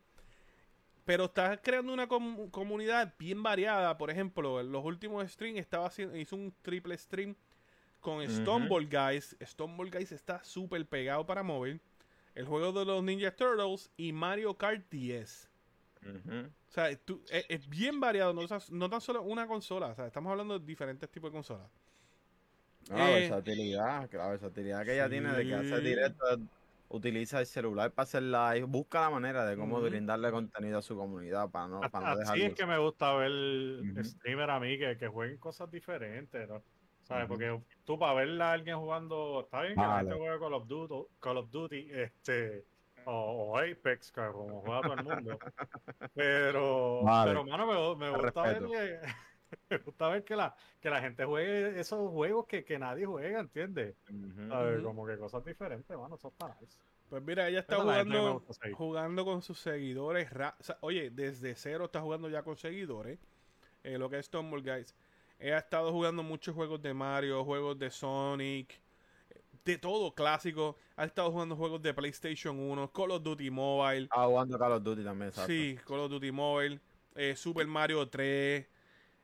Pero está creando una com- comunidad bien variada. Por ejemplo, en los últimos streams estaba haciendo, hizo un triple stream con. Stoneball Guys. Stoneball Guys está súper pegado para móvil. El juego de los Ninja Turtles y Mario Kart 10. Ujú. O sea, tú- es, es bien variado, no, no tan solo una consola. O sea, estamos hablando de diferentes tipos de consolas. No, la Eh, versatilidad, que la versatilidad que ella tiene de que hace sí. directo, utiliza el celular para hacer live, busca la manera de cómo brindarle contenido a su comunidad para no, para no Así dejarlo. es que me gusta ver Ujú. streamer a mí que, que jueguen cosas diferentes, ¿no? ¿Sabes? Porque tú para ver a alguien jugando, está bien que la gente juegue Call of Duty, Call of Duty este, o, o Apex, que como juega todo el mundo. Pero, Vale. pero mano, me, gusta ver respeto. que, me gusta ver que la, que la gente juegue esos juegos que, que nadie juega, ¿entiendes? Ujú. Como que cosas diferentes, mano, eso está nice. Pues mira, ella está jugando, jugando con sus seguidores. ra- o sea, oye, desde cero está jugando ya con seguidores. eh, lo que es Stoneball Guys. Ha estado jugando muchos juegos de Mario, juegos de Sonic, de todo clásico. Ha estado jugando juegos de PlayStation 1, Call of Duty Mobile. Estaba jugando Call of Duty también, exacto. Sí, Call of Duty Mobile, eh, Super Mario 3.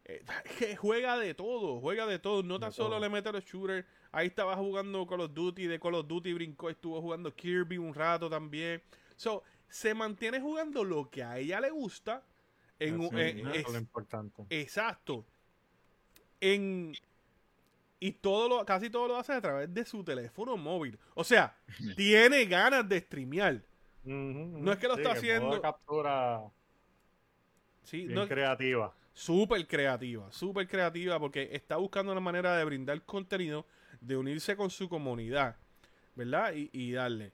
eh, que juega de todo, juega de todo. No tan solo le mete los shooters. Ahí estaba jugando Call of Duty, de Call of Duty brincó, estuvo jugando Kirby un rato también. So, se mantiene jugando lo que a ella le gusta. En, un- Eso en- es es- lo importante. exacto. En, y todo lo, casi todo lo hace a través de su teléfono móvil. O sea, tiene ganas de streamear. No es que lo está haciendo- captura Sí, bien no- creativa. Súper creativa, súper creativa porque está buscando una manera de brindar contenido, de unirse con su comunidad, ¿verdad? Y, y darle.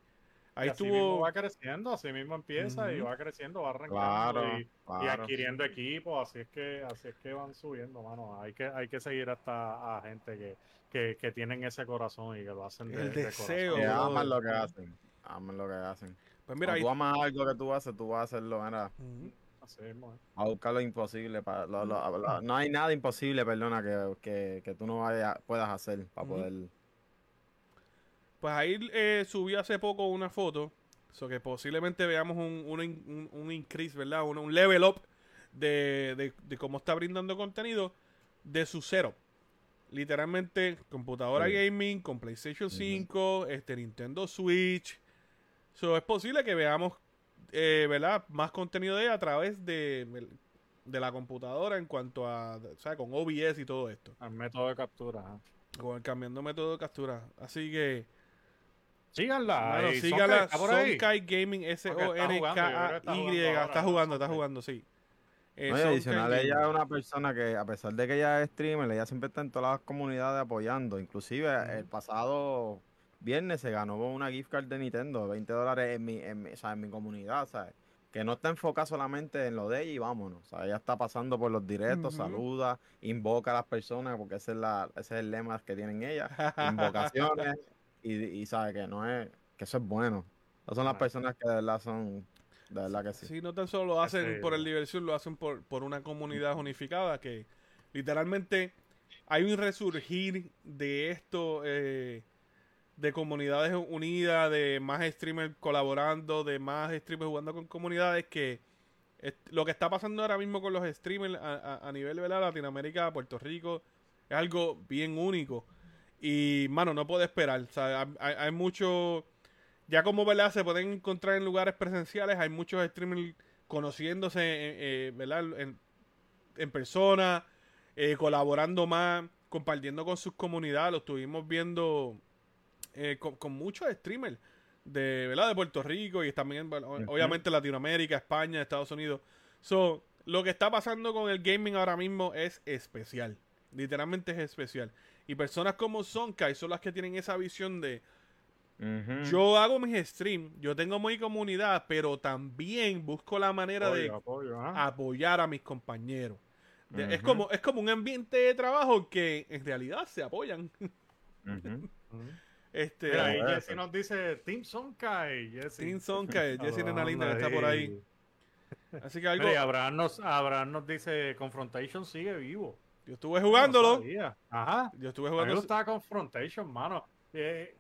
Ahí así mismo estuvo. va creciendo, así mismo empieza y va creciendo, va arrancando Claro, y, adquiriendo equipos, así es que así es que van subiendo, mano. Hay que hay que seguir hasta a gente que, que, que tienen ese corazón y que lo hacen de, El de deseo, Que corazón. aman lo que hacen. Aman lo que hacen. Pues mira, ahí. tú amas algo que tú haces, tú vas a hacerlo, mira, Ujú. Así mismo, ¿eh? a buscar lo imposible. Para, lo- lo- lo- no hay nada imposible, perdona, que, que, que tú no vaya- puedas hacer para poder. Pues ahí eh, subí hace poco una foto. So que posiblemente veamos un, un, un- un increase, ¿verdad? Un, un level up de, de- de cómo está brindando contenido de su cero. Literalmente, computadora Sí. gaming, con PlayStation Ujú. 5, este Nintendo Switch. So, es posible que veamos, eh, ¿verdad? Más contenido de ella a través de, de la computadora en cuanto a, o sea, con OBS y todo esto. El método de captura. Con el cambiando método de captura. Así que, Síganla. Mano, ahí, sígala, Sonkai, Gaming, S-O-N-K-A-Y. jugando Está jugando, está jugando, sí. Eh, No, y Sonkai adicional, ella es una persona que, a pesar de que ella es streamer, ella siempre está en todas las comunidades apoyando. Inclusive, el pasado viernes se ganó una gift card de Nintendo de 20 dólares en mi, en mi, o sea, en mi comunidad, ¿sabes? Que no está enfocada solamente en lo de ella y vámonos. O sea, ella está pasando por los directos, saluda, invoca a las personas, porque ese es, la, ese es el lema que tienen ellas. Invocaciones. Y, y sabe que no es, que eso es bueno. Esas son las Ah. personas que de verdad son, de verdad que sí. Sí, no tan solo lo hacen por el diversión, lo hacen por, por una comunidad unificada que literalmente hay un resurgir de esto, eh, de comunidades unidas, de más streamers colaborando, de más streamers jugando con comunidades que lo que está pasando ahora mismo con los streamers a, a- a nivel de Latinoamérica, Puerto Rico, es algo bien único. Y, mano, no puedo esperar. O sea, hay, hay- mucho... Ya como, ¿verdad? Se pueden encontrar en lugares presenciales. Hay muchos streamers conociéndose, eh, eh, ¿verdad? En, en persona, eh, colaborando más, compartiendo con sus comunidades. Lo estuvimos viendo con, con muchos streamers de, ¿verdad? de Puerto Rico y también, bueno, obviamente, Latinoamérica, España, Estados Unidos. So, lo que está pasando con el gaming ahora mismo es especial. Literalmente es especial. Y personas como Sonkai son las que tienen esa visión de yo hago mis streams, yo tengo mi comunidad, pero también busco la manera de Apoyo, apoyar a mis compañeros. De- Es como es como un ambiente de trabajo que en realidad se apoyan. Este Mira, ahí Bueno, Jesse nos dice Team Sonkai. Jesse. Team Sonkai, Jesse Nena Linda que está por ahí. Así que algo Mira, Abraham nos, Abraham nos dice Confrontation sigue vivo. Yo estuve jugándolo. Ajá. yo estuve A mí me jugando gustaba Confrontation, mano. Eh,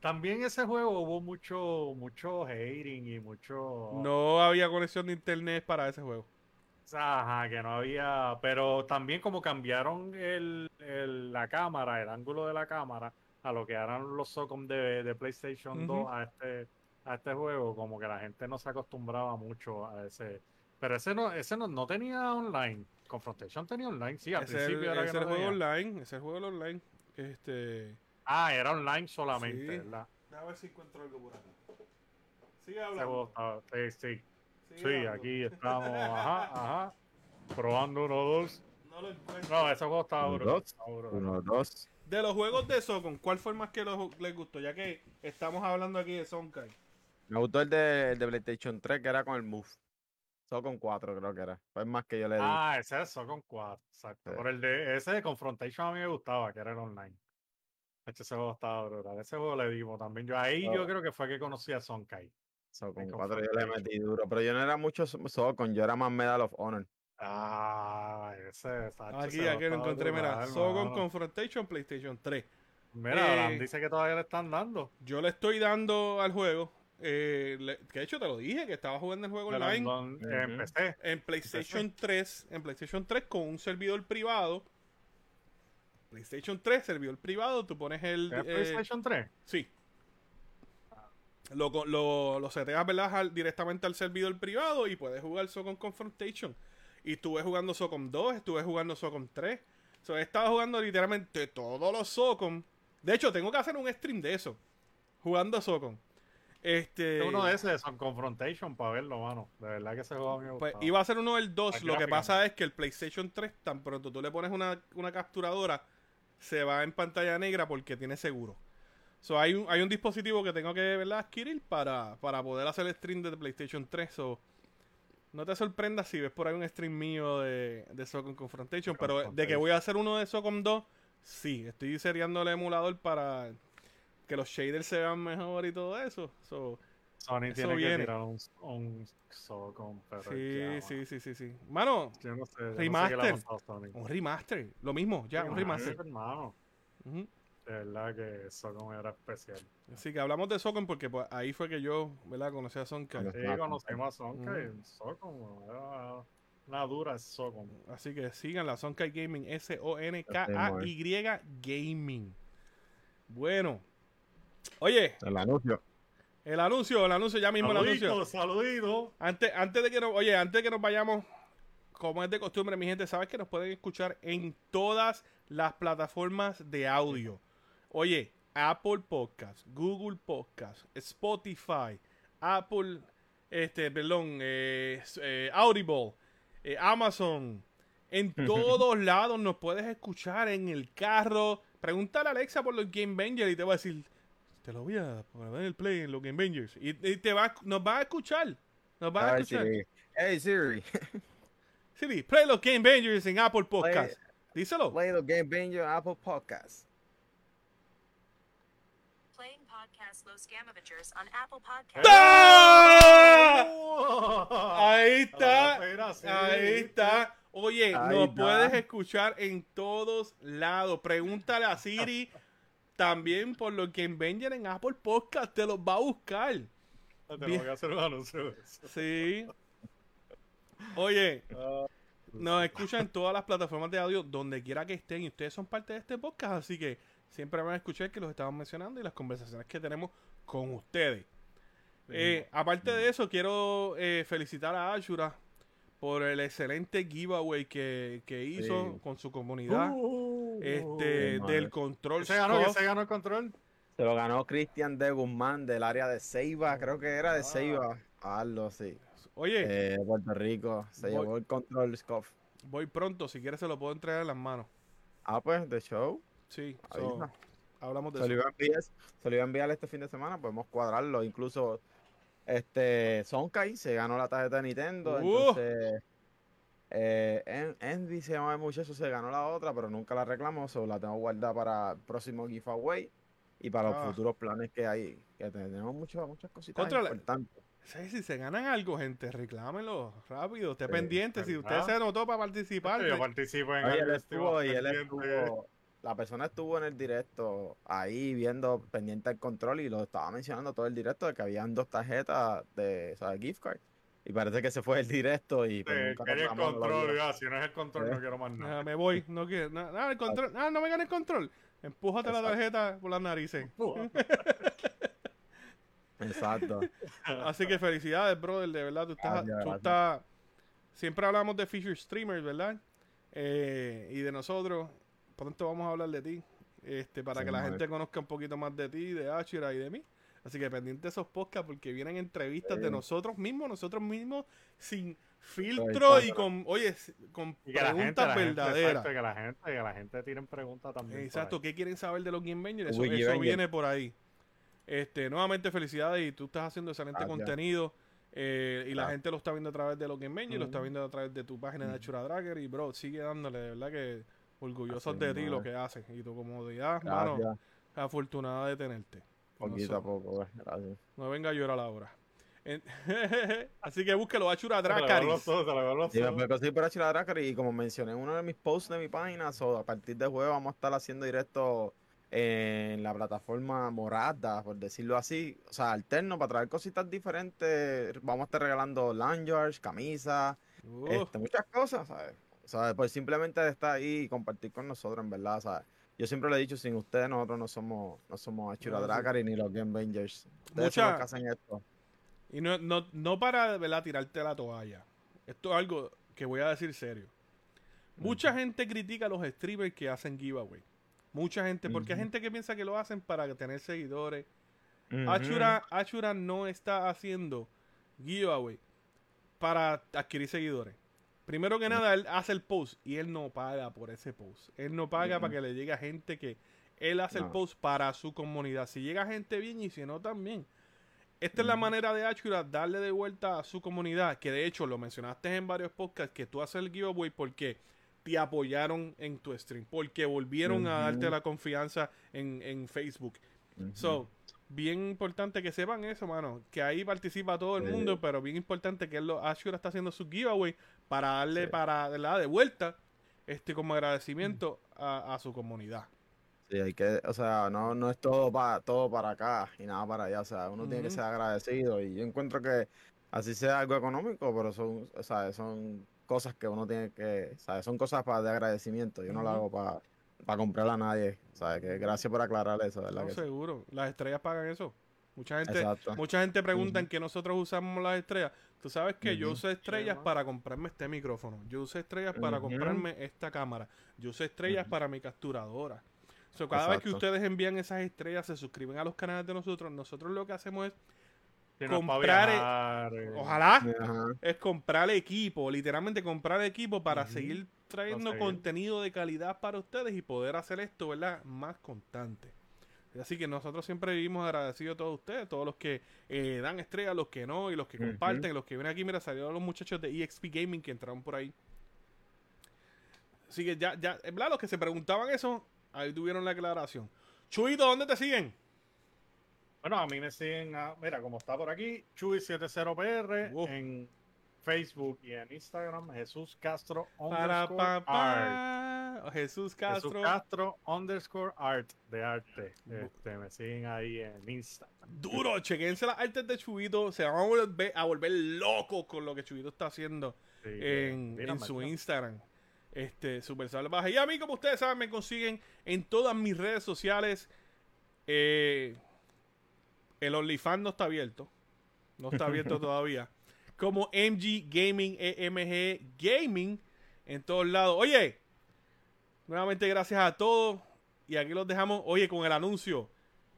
también ese juego hubo mucho, mucho hating y mucho. no había conexión de internet para ese juego. Ajá, que no había. Pero también como cambiaron el, el- la cámara, el ángulo de la cámara, a lo que eran los SOCOM de, de PlayStation Ujú. 2 a este, a este juego, como que la gente no se acostumbraba mucho a ese. Pero ese no, ese no, no tenía online. Confrontation tenía online, sí, al Ese es el, principio era ese que el no juego tenía. online, ese es el juego online. Este, Ah, era online solamente, Sí. ¿verdad? a ver si encuentro algo por aquí. Sigue estaba- sí, sí. Sí, hablando. aquí estamos, ajá, ajá. Probando uno, dos. No lo encuentro. No, ese juego estaba Uno, brutal, dos. Uno, dos. De los juegos de Socon, ¿cuál fue el más que los- les gustó? Ya que estamos hablando aquí de Sonkai. Me gustó el de, el de PlayStation 3, que era con el Move. Solo con 4, creo que era. Fue más que yo le di. Ah, ese es con 4, exacto. Sí. Pero el de ese de Confrontation a mí me gustaba, que era el online. Ese juego estaba brutal. Ese juego le dimos también. Yo ahí yo creo que fue que conocí a Sonkai. So, con con 4 yo le metí duro. Pero yo no era mucho Socon, yo era más Medal of Honor. Ah, ese, exacto, Aquí, aquí lo encontré, mira. Confrontation PlayStation 3. Mira, Eh, dice que todavía le están dando. Yo le estoy dando al juego. Eh, le- que de hecho te lo dije, que estaba jugando el juego Pero online. don-. En PlayStation 3, en PlayStation 3 con un servidor privado. PlayStation 3, servidor privado, tú pones el... ¿Es eh, PlayStation 3? sí. Lo, lo, lo seteas, ¿verdad? al- directamente al servidor privado y puedes jugar Socom Confrontation. Y estuve jugando Socom 2, estuve jugando Socom 3. So, he estado jugando literalmente todos los Socom. De hecho, tengo que hacer un stream de eso. Jugando Socom. Este... Uno de esos de Son Confrontation para verlo, mano. De verdad que ese juego me Pues iba a ser uno del 2. Las Lo que pasa es que el PlayStation 3, tan pronto tú le pones una, una capturadora, se va en pantalla negra porque tiene seguro. So, hay, un, hay un dispositivo que tengo que ¿verdad? adquirir para, para poder hacer el stream de PlayStation 3. So, no te sorprendas si ves por ahí un stream mío de, de Socom Confrontation. Pero de que voy a hacer uno de Socom 2, sí. Estoy seriando el emulador para que los shaders se vean mejor y todo eso. So, Sony Eso tiene viene. que tirar un, un Socom, pero sí, ya, sí, sí, sí, sí. Mano. Yo no sé, yo no sé qué le ha Remaster. Sony. un remaster. Lo mismo, ya, un remaster. hermano. De verdad que Socom era especial. Así que hablamos de Socom porque pues, ahí fue que yo, ¿verdad? Conocí a. Conocí. Sí, conocimos a Sonka Ujú. y Socom era una dura Socom. Así que sigan la Sonkai Gaming, S-O-N-K-A-Y Gaming. Bueno. Oye, El anuncio. el anuncio, el anuncio, ya mismo el anuncio. Saludito, saludito. Antes, antes de que nos, oye, antes de que nos vayamos, como es de costumbre, mi gente, sabes que nos pueden escuchar en todas las plataformas de audio. Oye, Apple Podcast, Google Podcast, Spotify, Apple, este, perdón, eh, eh, Audible, eh, Amazon. En todos lados nos puedes escuchar en el carro. Pregúntale a Alexa por los Game Bangers y te va a decir, te lo voy a poner en el play en los Game Bangers. Y, y te va, nos va a escuchar. Nos va a escuchar. Siri. Hey Siri, Siri, play los Game Bangers en Apple Podcast. Díselo. play the Game Banger Apple Podcast. Playing podcast Los Gamavengers on Apple Podcasts. ¡Ah! ¡Ah! Ahí está. Ahí está. Oye, Ahí nos puedes escuchar en todos lados. Pregúntale a Siri también por los Game Bangers en Apple Podcast. Te los va a buscar. Te Bien. voy a hacer un anuncio de eso. Sí. Oye, Ah, nos escuchan en todas las plataformas de audio, donde quiera que estén. Y ustedes son parte de este podcast, así que siempre van a escuchar que los estamos mencionando y las conversaciones que tenemos con ustedes. Eh, aparte de eso, quiero eh, felicitar a Ashura por el excelente giveaway que, que hizo Sí. con su comunidad Uh, este, qué del control. ¿Quién se ganó? ¿Quién Scoff. se ganó el control? Se lo ganó Cristian de Guzmán del área de Ceiba, creo que era de Ceiba, algo así. Oye, Eh, Puerto Rico. Se Voy- llevó el control Scoff. voy pronto, si quieres se lo puedo entregar en las manos. Ah, pues, de show. Sí, so, hablamos de Se lo, iba a enviar, se lo iba a enviar este fin de semana, podemos cuadrarlo. Incluso este Sonkai se ganó la tarjeta de Nintendo. Uh. Entonces, eh, En- Envy se llama el muchacho, se ganó la otra, pero nunca la reclamó. So la tengo guardada para el próximo giveaway y para Ah. los futuros planes que hay. Que tenemos muchas, muchas cositas Contra la- importantes. Sí, si se ganan algo, gente, reclámenlo rápido. Esté Sí, pendiente. Si usted se anotó para participar, Yo participo en Oye, algo, él estuvo y él estuvo. La persona estuvo en el directo ahí viendo pendiente al control y lo estaba mencionando todo el directo de que habían dos tarjetas de, o sea, gift card. Y parece que se fue el directo y pues, Sí, nunca quería el control, ya, si no es el control Eh. no quiero más nada. ah, me voy. No quiero. Nada, nada, el control. Ah, no me gane el control. Empújate la Exacto. tarjeta por las narices. Exacto. Así que felicidades, brother. De verdad, tú estás. Gracias, tú gracias. estás siempre hablamos de feature streamers, ¿verdad? Eh, y de nosotros. Pronto vamos a hablar de ti. Este, para Sí, que la madre. gente conozca un poquito más de ti, de Ashira y de mí. Así que pendiente de esos podcasts porque vienen entrevistas de nosotros mismos, nosotros mismos, sin filtro y con, oye, con Y preguntas verdaderas. exacto, que la gente, que la gente tiren preguntas también. Exacto. ¿qué quieren saber de los Game Bangers? Eso, viene por ahí. Este, nuevamente felicidades y tú estás haciendo excelente Gracias. contenido. eh, y la Gracias. gente lo está viendo a través de los Game Bangers, lo está viendo a través de tu página de Ujú. Achura Dragger y bro, sigue dándole, de verdad que orgullosos Así de ti lo que haces y tu comodidad, mano, Gracias. afortunada de tenerte. A poco, gracias. No venga a llorar ahora. En- Así que búsquelo, Achura Dracaris. Sí, me conseguir por Achila Dracar y como mencioné en uno de mis posts de mi página, so, a partir de jueves vamos a estar haciendo directo en la plataforma morada, por decirlo así, o sea, alterno para traer cositas diferentes. Vamos a estar regalando lanyards, camisas, Uh, este, muchas cosas, ¿sabes? O sea, pues simplemente estar ahí y compartir con nosotros, en verdad, ¿sabes? Yo siempre le he dicho, sin ustedes nosotros no somos, no somos Achura No, sí. Ni los Game Bangers. Ustedes Mucha- son los que hacen esto. Y no, no, no para ¿verdad? tirarte la toalla. Esto es algo que voy a decir serio. Mucha gente critica a los streamers que hacen giveaway. Mucha gente, porque hay gente que piensa que lo hacen para tener seguidores. Ujú. Achura, Achura no está haciendo giveaway para adquirir seguidores. Primero que nada, él hace el post y él no paga por ese post. Él no paga para que le llegue a gente que él hace el post para su comunidad. Si llega gente bien y si no también. Esta es la manera de Ashura darle de vuelta a su comunidad, que de hecho lo mencionaste en varios podcasts, que tú haces el giveaway porque te apoyaron en tu stream, porque volvieron a darte la confianza en, en Facebook. So, bien importante que sepan eso, mano. Que ahí participa todo el Sí. mundo, pero bien importante que él lo, Ashura está haciendo su giveaway para darle Sí. para ¿verdad? de vuelta este como agradecimiento a, a su comunidad. Sí, hay que, o sea, no, no es todo para todo para acá y nada para allá, o sea, uno tiene que ser agradecido y yo encuentro que así sea algo económico, pero son, o sea, son cosas que uno tiene que, ¿sabes? Son cosas para de agradecimiento, yo no lo hago para, para comprar a nadie, ¿sabes? Que gracias por aclarar eso, ¿verdad? No, que sí. seguro. Las estrellas pagan eso. Mucha gente, Exacto. mucha gente pregunta en Ujú. que nosotros usamos las estrellas. Tú sabes que yo usé estrellas para comprarme este micrófono. Yo usé estrellas para comprarme esta cámara. Yo usé estrellas para mi capturadora. So, cada vez que ustedes envían esas estrellas, se suscriben a los canales de nosotros, nosotros lo que hacemos es Si no es pa' comprar, eh, viajar, eh, Ojalá Ajá. es comprar equipo, literalmente comprar equipo para seguir trayendo contenido de calidad para ustedes y poder hacer esto, ¿verdad? Más constante. Así que nosotros siempre vivimos agradecidos a todos ustedes, todos los que eh, dan estrellas, los que no, y los que comparten, los que vienen aquí. Mira, salieron los muchachos de EXP Gaming que entraron por ahí. Así que ya, ya, ¿verdad? Los que se preguntaban eso, ahí tuvieron la aclaración. Chuito, ¿dónde te siguen? Bueno, a mí me siguen, a- mira, como está por aquí, Chuy70PR Wow. en Facebook y en Instagram, Jesús Castro Para pa, art. Jesús Castro. Jesús Castro underscore art de arte. Este, me siguen ahí en Instagram. Duro, chequense las artes de Chubito. Se van a volver, a volver locos con lo que Chubito está haciendo Sí, en, su. Instagram. Este, super salvaje. Y a mí, como ustedes saben, me consiguen en todas mis redes sociales. Eh, el OnlyFans no está abierto. No está abierto todavía. Como MG Gaming, EMG Gaming, en todos lados. Oye, nuevamente gracias a todos. Y aquí los dejamos, oye, con el anuncio.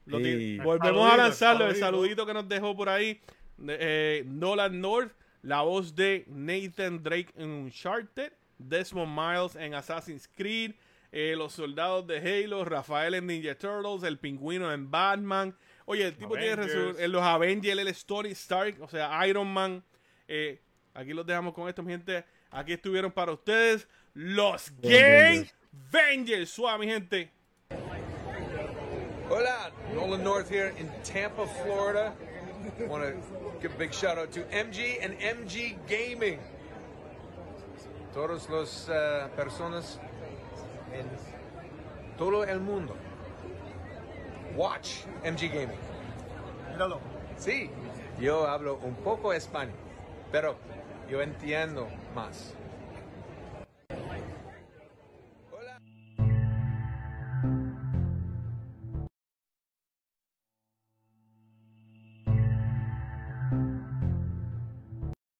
Lo ti- Sí. Volvemos Saludito, a lanzarlo, el saludito. que nos dejó por ahí. eh, Nolan North, la voz de Nathan Drake en Uncharted, Desmond Miles en Assassin's Creed, eh, los soldados de Halo, Rafael en Ninja Turtles, el pingüino en Batman. Oye, el tipo tiene Avengers. resu- en los Avengers, el Story Stark, o sea, Iron Man. Eh, aquí los dejamos con esto, mi gente. Aquí estuvieron para ustedes los Game Avengers. Suave, mi gente. Hola, Nolan North here in Tampa, Florida. Want to give a big shout out to MG and MG Gaming. Todos los uh, personas en todo el mundo. Watch MG Gaming. Sí, yo hablo un poco español, pero yo entiendo más.